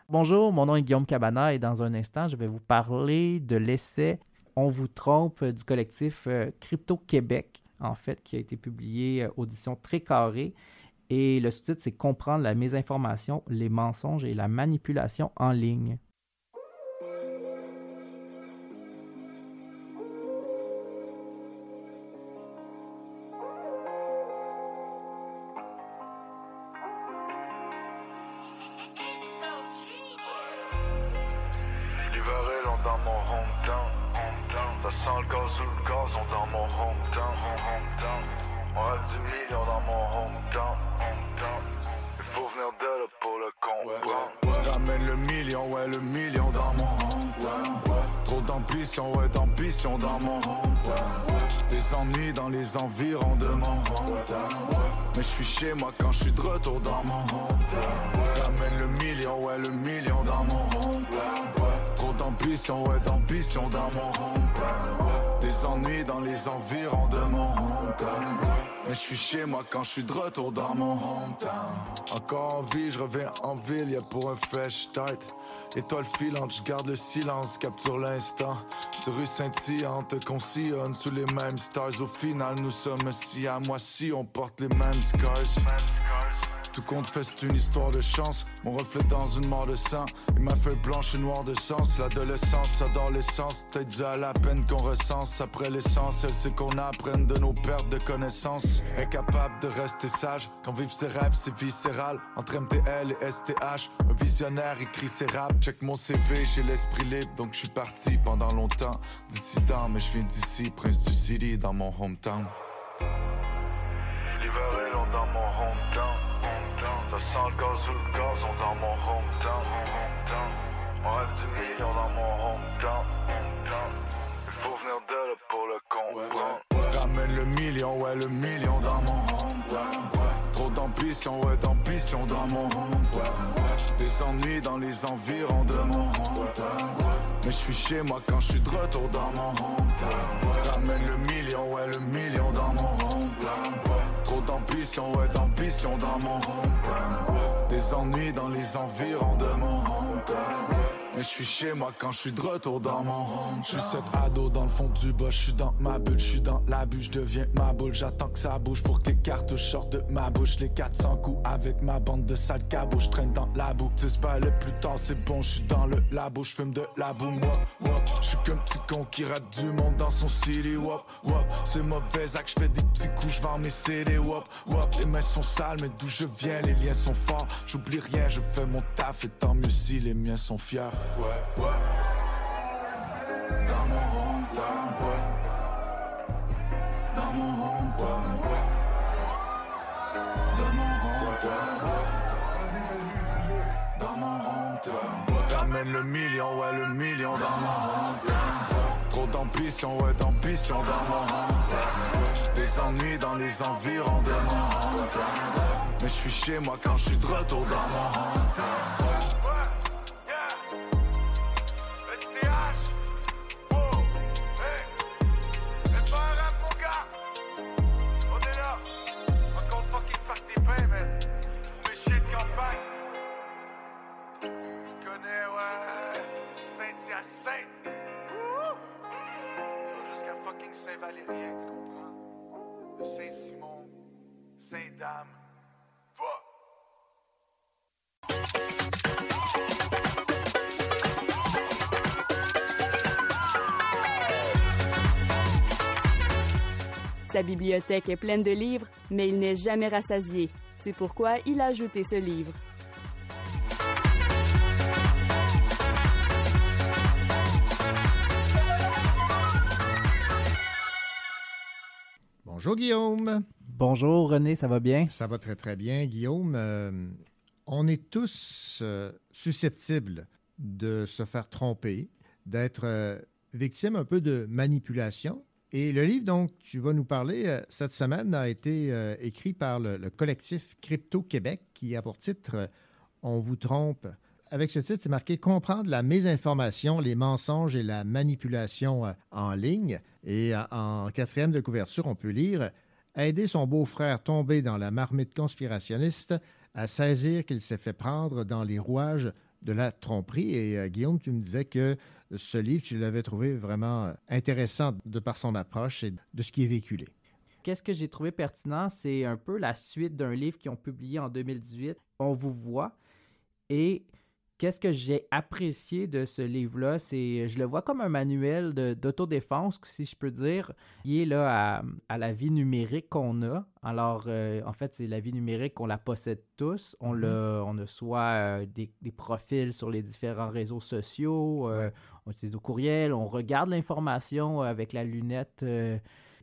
Bonjour, mon nom est Guillaume Cabana et dans un instant, je vais vous parler de l'essai On vous trompe du collectif euh, Crypto Québec, en fait, qui a été publié euh, audition très carrée. Et le sous-titre, c'est Comprendre la mésinformation, les mensonges et la manipulation en ligne. On rêve du million dans mon hometown. Il faut venir de là pour le comprendre. Ramène le million, ouais, le million dans mon hometown. Trop d'ambition, ouais, d'ambition dans mon hometown. Des ennuis dans les environs de mon hometown. Mais je suis chez moi quand je suis de retour dans mon hometown. Ramène le million, ouais, le million dans mon hometown. Trop d'ambition, ouais, d'ambition dans mon hometown. Des ennuis dans les environs de mon hometown. Mais je suis chez moi quand je suis de retour dans mon hometown. Encore en vie, je reviens en ville, y'a pour un fresh start. Étoile filante, je garde le silence, capture l'instant. Ces rues scintillantes qu'on sillonne sous les mêmes stars. Au final, nous sommes si à moi si on porte les mêmes scars. Tout compte fait, c'est une histoire de chance. Mon reflet dans une mort de sang. Et ma feuille blanche et noire de sens. L'adolescence adore l'essence. Peut-être dû à la peine qu'on recense. Après l'essentiel, c'est qu'on apprenne de nos pertes de connaissances. Incapable de rester sage. Quand vivre ses rêves, c'est viscéral. Entre MTL et STH. Un visionnaire écrit ses raps. Check mon CV, j'ai l'esprit libre. Donc je suis parti pendant longtemps. Dissident, mais je viens d'ici. Prince du City dans mon hometown. L'hiver est dans mon hometown. Ça sent le gaz ou le gazon dans mon hometown. On rêve du million dans mon hometown. Il faut venir de là pour le comprendre. Ramène le million, ouais, le million dans mon hometown. Trop d'ambition, ouais, d'ambition dans mon hometown. Des ennuis dans les environs de mon hometown. Mais je suis chez moi quand je suis de retour dans mon hometown. Ramène le million, ouais, le million dans mon hometown. D'ambition, ouais, d'ambition dans mon hometown. Des ennuis dans les environs de mon hometown. Mais je suis chez moi quand je suis de retour dans mon home. Je suis cet ado dans le fond du bas, je suis dans ma bulle, je suis dans la bulle, je deviens ma boule. J'attends que ça bouge pour que les cartouches sortent de ma bouche. Les 400 coups avec ma bande de sale cabot, je traîne dans la boue. Tu pas le plus tard, c'est bon, je suis dans le labo, je fume de la boue, moi, moi. Je suis qu'un petit con qui rate du monde dans son city, wop, wop. C'est mauvais acte, je fais des petits coups, je vends mes CD, wop, wop. Les mains sont sales, mais d'où je viens, les liens sont forts. J'oublie rien, je fais mon taf et tant mieux si les miens sont fiers. Ouais, ouais. Dans mon hometown, ouais. Dans mon hometown, ouais. Dans mon hometown, ouais. Dans mon hometown. Ramène le million, ouais, le million dans mon hometown. ouais. Trop d'ambition, ouais, d'ambition dans mon hometown. ouais. Des ennuis dans les environs de mon hometown. ouais. Mais je suis chez moi quand je suis de retour dans mon hometown. ouais. Saint-Simon, Saint-Dame. Sa bibliothèque est pleine de livres, mais il n'est jamais rassasié. C'est pourquoi il a ajouté ce livre. Bonjour Guillaume. Bonjour René, ça va bien? Ça va très très bien Guillaume. Euh, on est tous euh, susceptibles de se faire tromper, d'être euh, victime un peu de manipulation Et le livre dont tu vas nous parler euh, cette semaine a été écrit par le, le collectif Crypto Québec qui a pour titre On vous trompe. Avec ce titre, c'est marqué Comprendre la mésinformation, les mensonges et la manipulation euh, en ligne. Et euh, en quatrième de couverture, on peut lire Aider son beau-frère tombé dans la marmite conspirationniste à saisir qu'il s'est fait prendre dans les rouages de la tromperie. Et euh, Guillaume, tu me disais que ce livre, tu l'avais trouvé vraiment intéressant de par son approche et de ce qui est véhiculé. Qu'est-ce que j'ai trouvé pertinent, c'est un peu la suite d'un livre qu'ils ont publié en 2018, On vous voit. Et qu'est-ce que j'ai apprécié de ce livre-là, c'est je le vois comme un manuel d'autodéfense, si je peux dire, lié là à, à la vie numérique qu'on a. Alors, euh, en fait, c'est la vie numérique qu'on la possède tous. On, Mhm. l'a- on a soit euh, des, des profils sur les différents réseaux sociaux, euh, on utilise nos courriels, on regarde l'information avec la lunette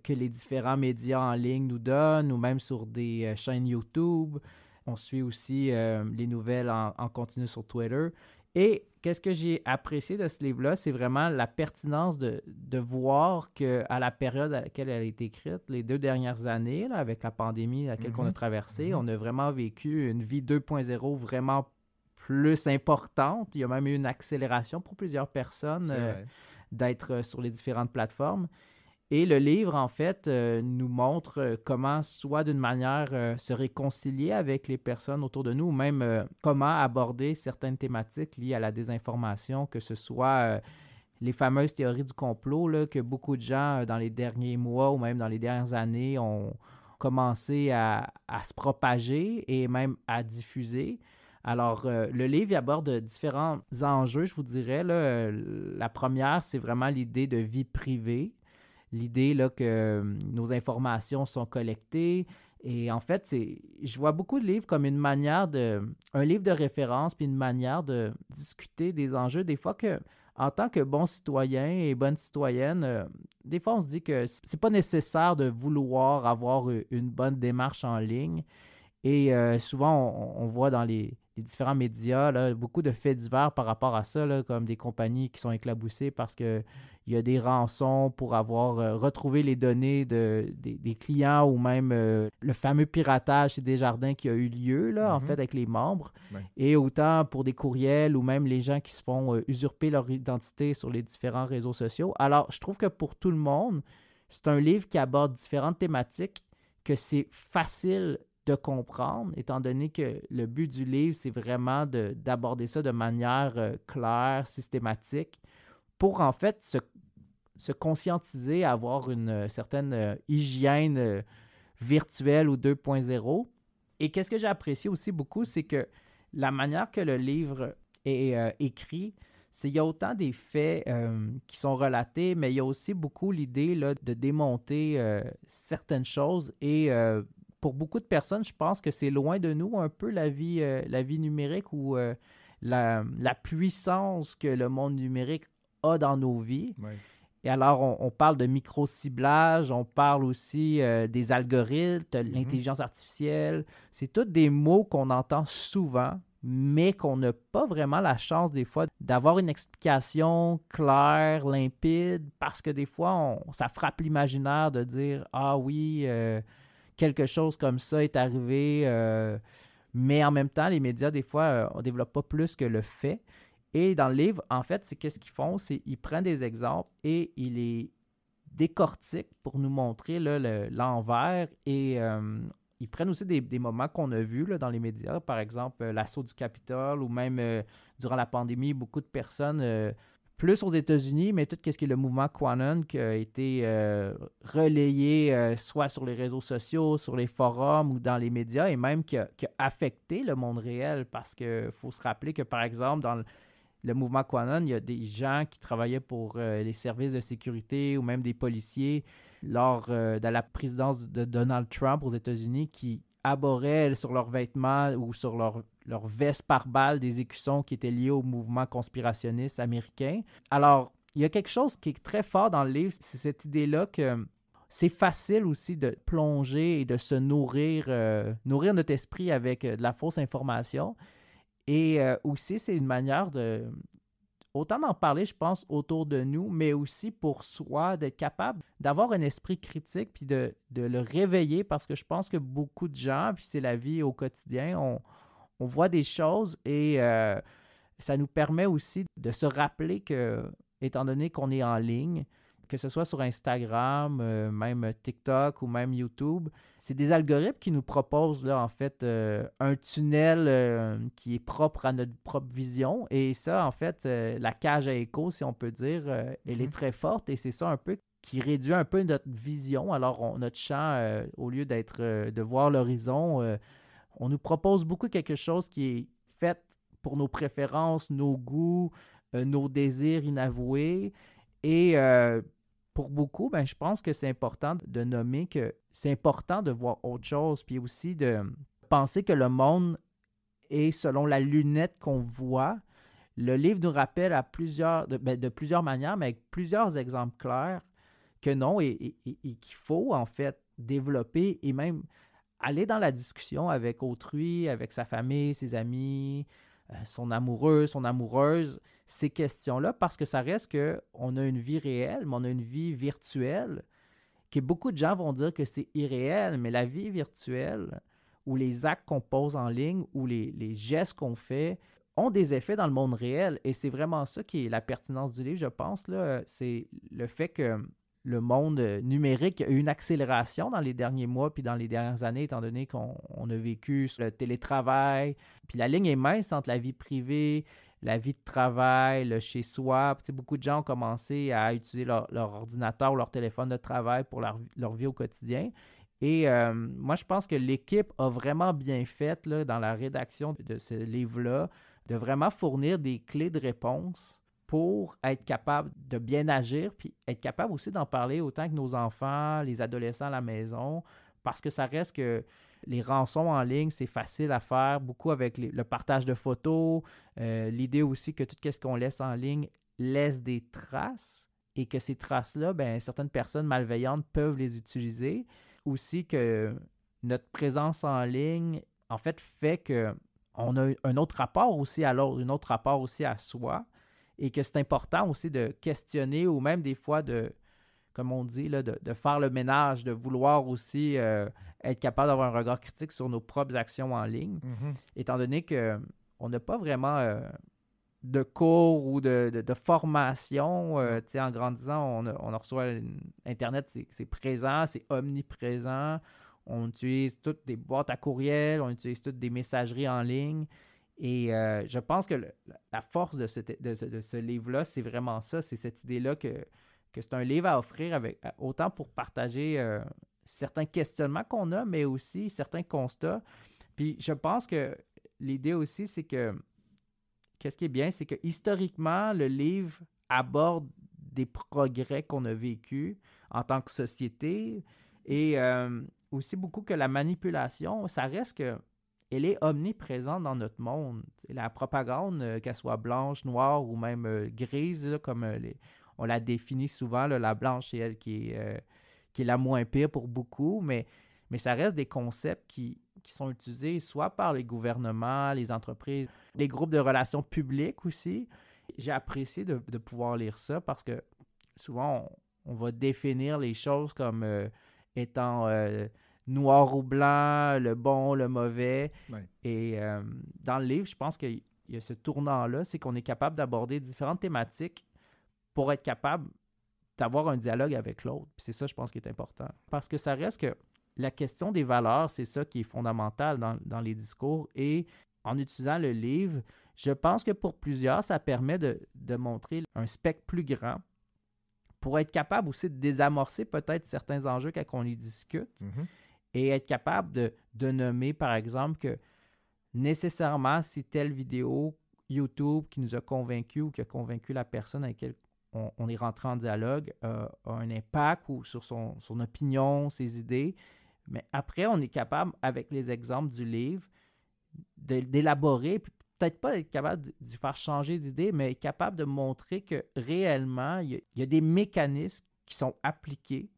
que les différents médias en ligne nous donnent, ou même sur des chaînes YouTube. On suit aussi euh, les nouvelles en, en continu sur Twitter. Et qu'est-ce que j'ai apprécié de ce livre-là, c'est vraiment la pertinence de, de voir qu'à la période à laquelle elle a été écrite, les deux dernières années, là, avec la pandémie à laquelle qu'on a Mhm. traversé, on a vraiment vécu une vie 2.0 vraiment plus importante. Il y a même eu une accélération pour plusieurs personnes euh, d'être euh, sur les différentes plateformes. Et le livre, en fait, euh, nous montre euh, comment, soit d'une manière, euh, se réconcilier avec les personnes autour de nous, ou même comment aborder certaines thématiques liées à la désinformation, que ce soit les fameuses théories du complot là, que beaucoup de gens, dans les derniers mois ou même dans les dernières années, ont commencé à, se propager et même à diffuser. Alors, le livre aborde différents enjeux, je vous dirais. La première, c'est vraiment l'idée de vie privée l'idée là, que euh, nos informations sont collectées. Et en fait, c'est, je vois beaucoup de livres comme une manière de, un livre de référence, puis une manière de discuter des enjeux. Des fois que, en tant que bon citoyen et bonne citoyenne, euh, des fois on se dit que c'est pas nécessaire de vouloir avoir euh, une bonne démarche en ligne. Et souvent, on, voit dans les, les différents médias là, beaucoup de faits divers par rapport à ça, là, comme des compagnies qui sont éclaboussées parce qu'il y a des rançons pour avoir euh, retrouvé les données de, des, des clients ou même euh, le fameux piratage chez Desjardins qui a eu lieu, là, en Mhm. fait, avec les membres. Ouais. Et autant pour des courriels ou même les gens qui se font euh, usurper leur identité sur les différents réseaux sociaux. Alors, je trouve que pour tout le monde, c'est un livre qui aborde différentes thématiques, que c'est facile de comprendre, étant donné que le but du livre, c'est vraiment de- d'aborder ça de manière claire, systématique, pour en fait se, se conscientiser, avoir une euh, certaine euh, hygiène euh, virtuelle ou 2.0. Et qu'est-ce que j'ai apprécié aussi beaucoup, c'est que la manière que le livre est écrit, c'est il y a autant des faits qui sont relatés, mais il y a aussi beaucoup l'idée de démonter certaines choses. Et pour beaucoup de personnes, je pense que c'est loin de nous un peu la vie, la vie numérique ou la, la puissance que le monde numérique a dans nos vies. Et alors, on, on parle de micro-ciblage, on parle aussi euh, des algorithmes, de l'intelligence artificielle. C'est tous des mots qu'on entend souvent, mais qu'on n'a pas vraiment la chance des fois d'avoir une explication claire, limpide, parce que des fois, on- ça frappe l'imaginaire de dire Ah oui, euh, quelque chose comme ça est arrivé. euh, mais en même temps, les médias, des fois, on ne développe pas plus que le fait. Et dans le livre, en fait, c'est qu'est-ce qu'ils font? C'est ils prennent des exemples et ils les décortiquent pour nous montrer le- l'envers. Et euh, ils prennent aussi des, des moments qu'on a vus là, dans les médias, par exemple euh, l'assaut du Capitole ou même euh, durant la pandémie, beaucoup de personnes, plus aux États-Unis, mais tout ce qui est le mouvement Quanon qui a été relayé soit sur les réseaux sociaux, sur les forums ou dans les médias et même qui a, affecté le monde réel parce qu'il faut se rappeler que, par exemple, dans le, mouvement Quanon, il y a des gens qui travaillaient pour euh, les services de sécurité ou même des policiers lors euh, de la présidence de Donald Trump aux États-Unis qui aborraient sur leurs vêtements ou sur leur, leur veste par balle des écussons qui étaient liés au mouvement conspirationniste américain. Alors, il y a quelque chose qui est très fort dans le livre, c'est cette idée-là que c'est facile aussi de plonger et de se nourrir, euh, nourrir notre esprit avec de la fausse information. Et euh, aussi, c'est une manière de... autant d'en parler, je pense, autour de nous, mais aussi pour soi, d'être capable d'avoir un esprit critique, puis de, de, le réveiller, parce que je pense que beaucoup de gens, puis c'est la vie au quotidien, on, on voit des choses et euh, ça nous permet aussi de se rappeler que, étant donné qu'on est en ligne, que ce soit sur Instagram, euh, même TikTok ou même YouTube, c'est des algorithmes qui nous proposent là, en fait euh, un tunnel euh, qui est propre à notre propre vision. Et ça, en fait, la cage à écho, si on peut dire, elle est Mhm. très forte et c'est ça un peu qui réduit un peu notre vision. Alors, on- notre champ, au lieu d'être de voir l'horizon, on nous propose beaucoup quelque chose qui est fait pour nos préférences, nos goûts, nos désirs inavoués. Et euh, pour beaucoup, ben, je pense que c'est important de nommer que c'est important de voir autre chose, puis aussi de penser que le monde est selon la lunette qu'on voit. Le livre nous rappelle à plusieurs, de, ben, plusieurs manières, mais avec plusieurs exemples clairs, que non, et, qu'il faut en fait développer et même aller dans la discussion avec autrui, avec sa famille, ses amis, son amoureux, son amoureuse, ces questions-là, parce que ça reste que on a une vie réelle, mais on a une vie virtuelle, que beaucoup de gens vont dire que c'est irréel, mais la vie virtuelle, ou les actes qu'on pose en ligne, ou les, les gestes qu'on fait, ont des effets dans le monde réel. Et c'est vraiment ça qui est la pertinence du livre, je pense. C'est le fait que le monde euh, numérique a eu une accélération dans les derniers mois puis dans les dernières années, étant donné qu'on on a vécu le télétravail. Puis la ligne est mince entre la vie privée, la vie de travail, le chez-soi. Tu sais, beaucoup de gens ont commencé à utiliser leur, ordinateur ou leur téléphone de travail pour leur, vie au quotidien. Et euh, moi, je pense que l'équipe a vraiment bien fait dans la rédaction de ce livre-là de vraiment fournir des clés de réponse pour être capable de bien agir, puis être capable aussi d'en parler autant que nos enfants, les adolescents à la maison, parce que ça reste que les rançons en ligne, c'est facile à faire, beaucoup avec le partage de photos, euh, l'idée aussi que tout ce qu'on laisse en ligne laisse des traces et que ces traces-là, ben, certaines personnes malveillantes peuvent les utiliser. Aussi que notre présence en ligne, en fait, fait que on a un autre rapport aussi à l'autre, un autre rapport aussi à soi, et que c'est important aussi de questionner ou même des fois de, comme on dit, là, de, de faire le ménage, de vouloir aussi euh, être capable d'avoir un regard critique sur nos propres actions en ligne, Mhm. étant donné que on n'a pas vraiment euh, de cours ou de, de- de formation. euh, tu sais, en grandissant, on, on reçoit une- Internet, c'est- c'est présent, c'est omniprésent. On utilise toutes des boîtes à courriel, on utilise toutes des messageries en ligne. Et euh, je pense que la- force de, ce, de ce livre-là, c'est vraiment ça, c'est cette idée-là que, que c'est un livre à offrir avec autant pour partager euh, certains questionnements qu'on a, mais aussi certains constats. Puis je pense que l'idée aussi, c'est que qu'est-ce qui est bien, c'est que historiquement, le livre aborde des progrès qu'on a vécus en tant que société et euh, aussi beaucoup que la manipulation, ça reste que elle est omniprésente dans notre monde. La propagande, euh, qu'elle soit blanche, noire ou même euh, grise, comme euh, on la définit souvent, la blanche, c'est elle qui est, la moins pire pour beaucoup, mais, ça reste des concepts qui, sont utilisés soit par les gouvernements, les entreprises, les groupes de relations publiques aussi. J'ai apprécié de, pouvoir lire ça parce que souvent, on, on va définir les choses comme étant noir ou blanc, le bon, le mauvais. Ouais. Et euh, dans le livre, je pense qu'il y a ce tournant-là, c'est qu'on est capable d'aborder différentes thématiques pour être capable d'avoir un dialogue avec l'autre. C'est ça, je pense, qui est important. Parce que ça reste que la question des valeurs, c'est ça qui est fondamental dans, dans les discours. Et en utilisant le livre, je pense que pour plusieurs, ça permet de, de montrer un spectre plus grand pour être capable aussi de désamorcer peut-être certains enjeux quand on les discute Mhm. Et être capable de, de nommer, par exemple, que nécessairement, si telle vidéo YouTube qui nous a convaincus ou qui a convaincu la personne avec laquelle on, est rentré en dialogue euh, a un impact ou sur son, son opinion, ses idées. Mais après, on est capable, avec les exemples du livre, d'élaborer, peut-être pas être capable de, de faire changer d'idée, mais être capable de montrer que réellement, il y, a, il y a des mécanismes qui sont appliqués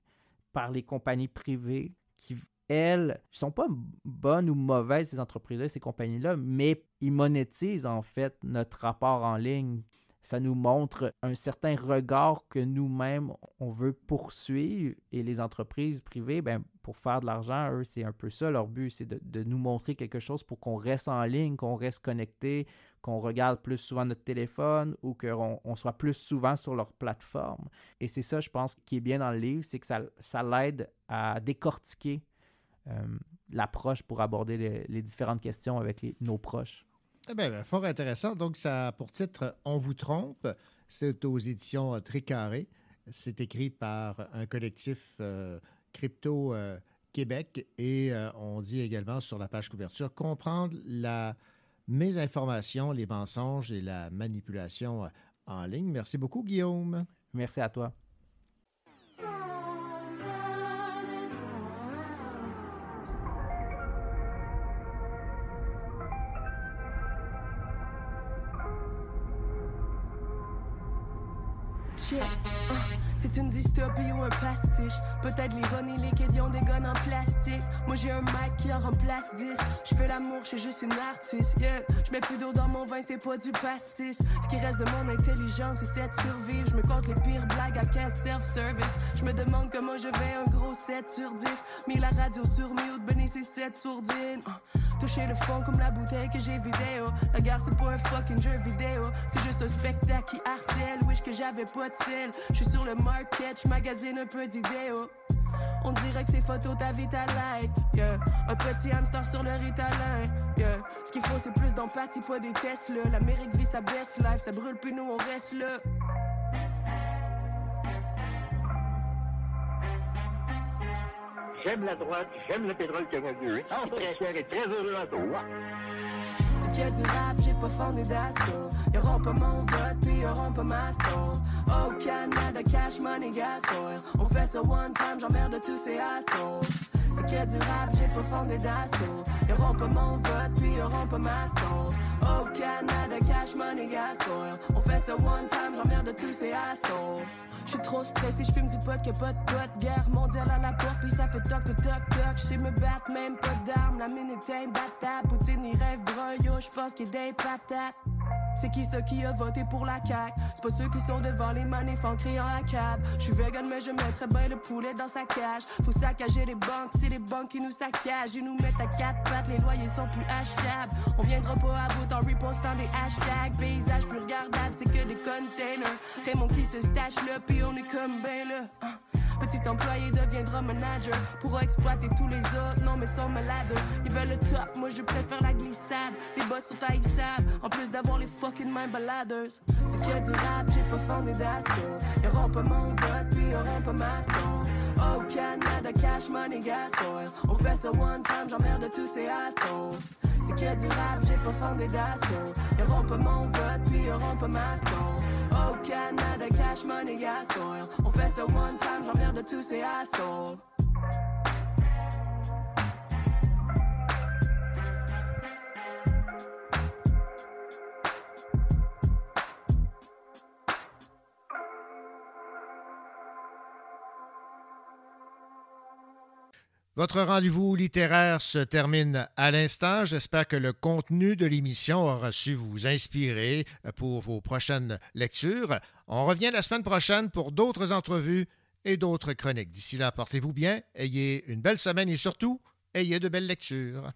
par les compagnies privées qui, elles, ne sont pas bonnes ou mauvaises, ces entreprises-là, ces compagnies-là, mais ils monétisent en fait notre rapport en ligne. ça nous montre un certain regard que nous-mêmes, on veut poursuivre. Et les entreprises privées, ben, pour faire de l'argent, eux, c'est un peu ça leur but, c'est de, nous montrer quelque chose pour qu'on reste en ligne, qu'on reste connecté, qu'on regarde plus souvent notre téléphone ou qu'on on soit plus souvent sur leur plateforme. Et c'est ça, je pense, qui est bien dans le livre, c'est que ça, ça l'aide à décortiquer l'approche pour aborder les, les différentes questions avec les- nos proches. Eh bien, ben, fort intéressant. Donc, ça a pour titre On vous trompe. C'est aux éditions euh, Tricaré. C'est écrit par un collectif euh, Crypto euh, Québec et euh, on dit également sur la page couverture comprendre la mésinformation, les mensonges et la manipulation euh, en ligne. Merci beaucoup, Guillaume. Merci à toi. Une dystopie ou un pastiche. Peut-être l'ironie, les ont des guns en plastique. Moi j'ai un mic qui en remplace 10. Je fais l'amour, je suis juste une artiste. Yeah. Je mets plus d'eau dans mon vin, c'est pas du pastis. Ce qui reste de mon intelligence, c'est cette survivre. Je me compte les pires blagues à 15 self-service. Je me demande comment je vais un gros 7 sur 10. Mis la radio sur mute, béni c'est 7 sourdines. Toucher le fond comme la bouteille que j'ai vidéo. La guerre c'est pas un fucking jeu vidéo. C'est juste un spectacle qui harcèle. Wish que j'avais pas de sel. Je suis sur le market, je magasine un peu d'idéaux. On dirait que ces photos ta vie ta like. Un petit hamster sur le ritalin. Yeah. Ce qu'il faut c'est plus d'empathie, pas des Tesla. L'Amérique vit sa best life, ça brûle puis nous on reste là. J'aime la droite, j'aime le pétrole canadien. Frontière et très heureux à toi. C'est qu'il y a du rap, j'ai pas fondé d'assaut. Y'auront pas mon vote, puis y'auront pas ma soul. Oh Canada, cash money, gasoil. On fait ça one time, j'emmerde tous ces assauts. C'est qu'il y a du rap, j'ai pas fondé d'assaut. Y'auront pas mon vote, puis y'auront pas ma soul. Oh Canada, cash money, gasoil. On fait ça one time, j'emmerde tous ces assauts. J'suis trop stressé, j'fume du pot que pas de. Guerre mondiale à la porte, puis ça fait toc toc toc toc. J'sais me battre, même pas d'armes. La minute est imbattable. Poutine, il rêve brun, yo, j'pense qu'il est des patates. C'est qui ça qui a voté pour la CAQ? C'est pas ceux qui sont devant les manifs en criant à cab. J'suis vegan, mais je mettrais bien le poulet dans sa cage. Faut saccager les banques, c'est les banques qui nous saccagent. Ils nous mettent à quatre pattes, les loyers sont plus achetables. On viendra pas à bout en repostant des hashtags. Paysage plus regardable, c'est que des containers. Raymond qui se stache là, puis on est comme ben là. Petit employé deviendra manager. Pourra exploiter tous les autres, non mais sont malades. Ils veulent le top, moi je préfère la glissade. Les boss sont haïssables, en plus d'avoir les fucking mains baladers C'est qu'il y du rap, j'ai pas d'assaut. Y'auront pas mon vote, puis y'auront pas ma soul Oh Canada, cash money, gasoil On fait ça one time, j'emmerde tous ces assauts c'est a du rap, j'ai pas fondé d'assaut Y'auront pas mon vote, puis y'auront pas ma soul Oh Canada, cash money, gasoil On fait ça one time, j'emmerde tous ces assauts Votre rendez-vous littéraire se termine à l'instant. J'espère que le contenu de l'émission aura su vous inspirer pour vos prochaines lectures. On revient la semaine prochaine pour d'autres entrevues et d'autres chroniques. D'ici là, portez-vous bien, ayez une belle semaine et surtout, ayez de belles lectures.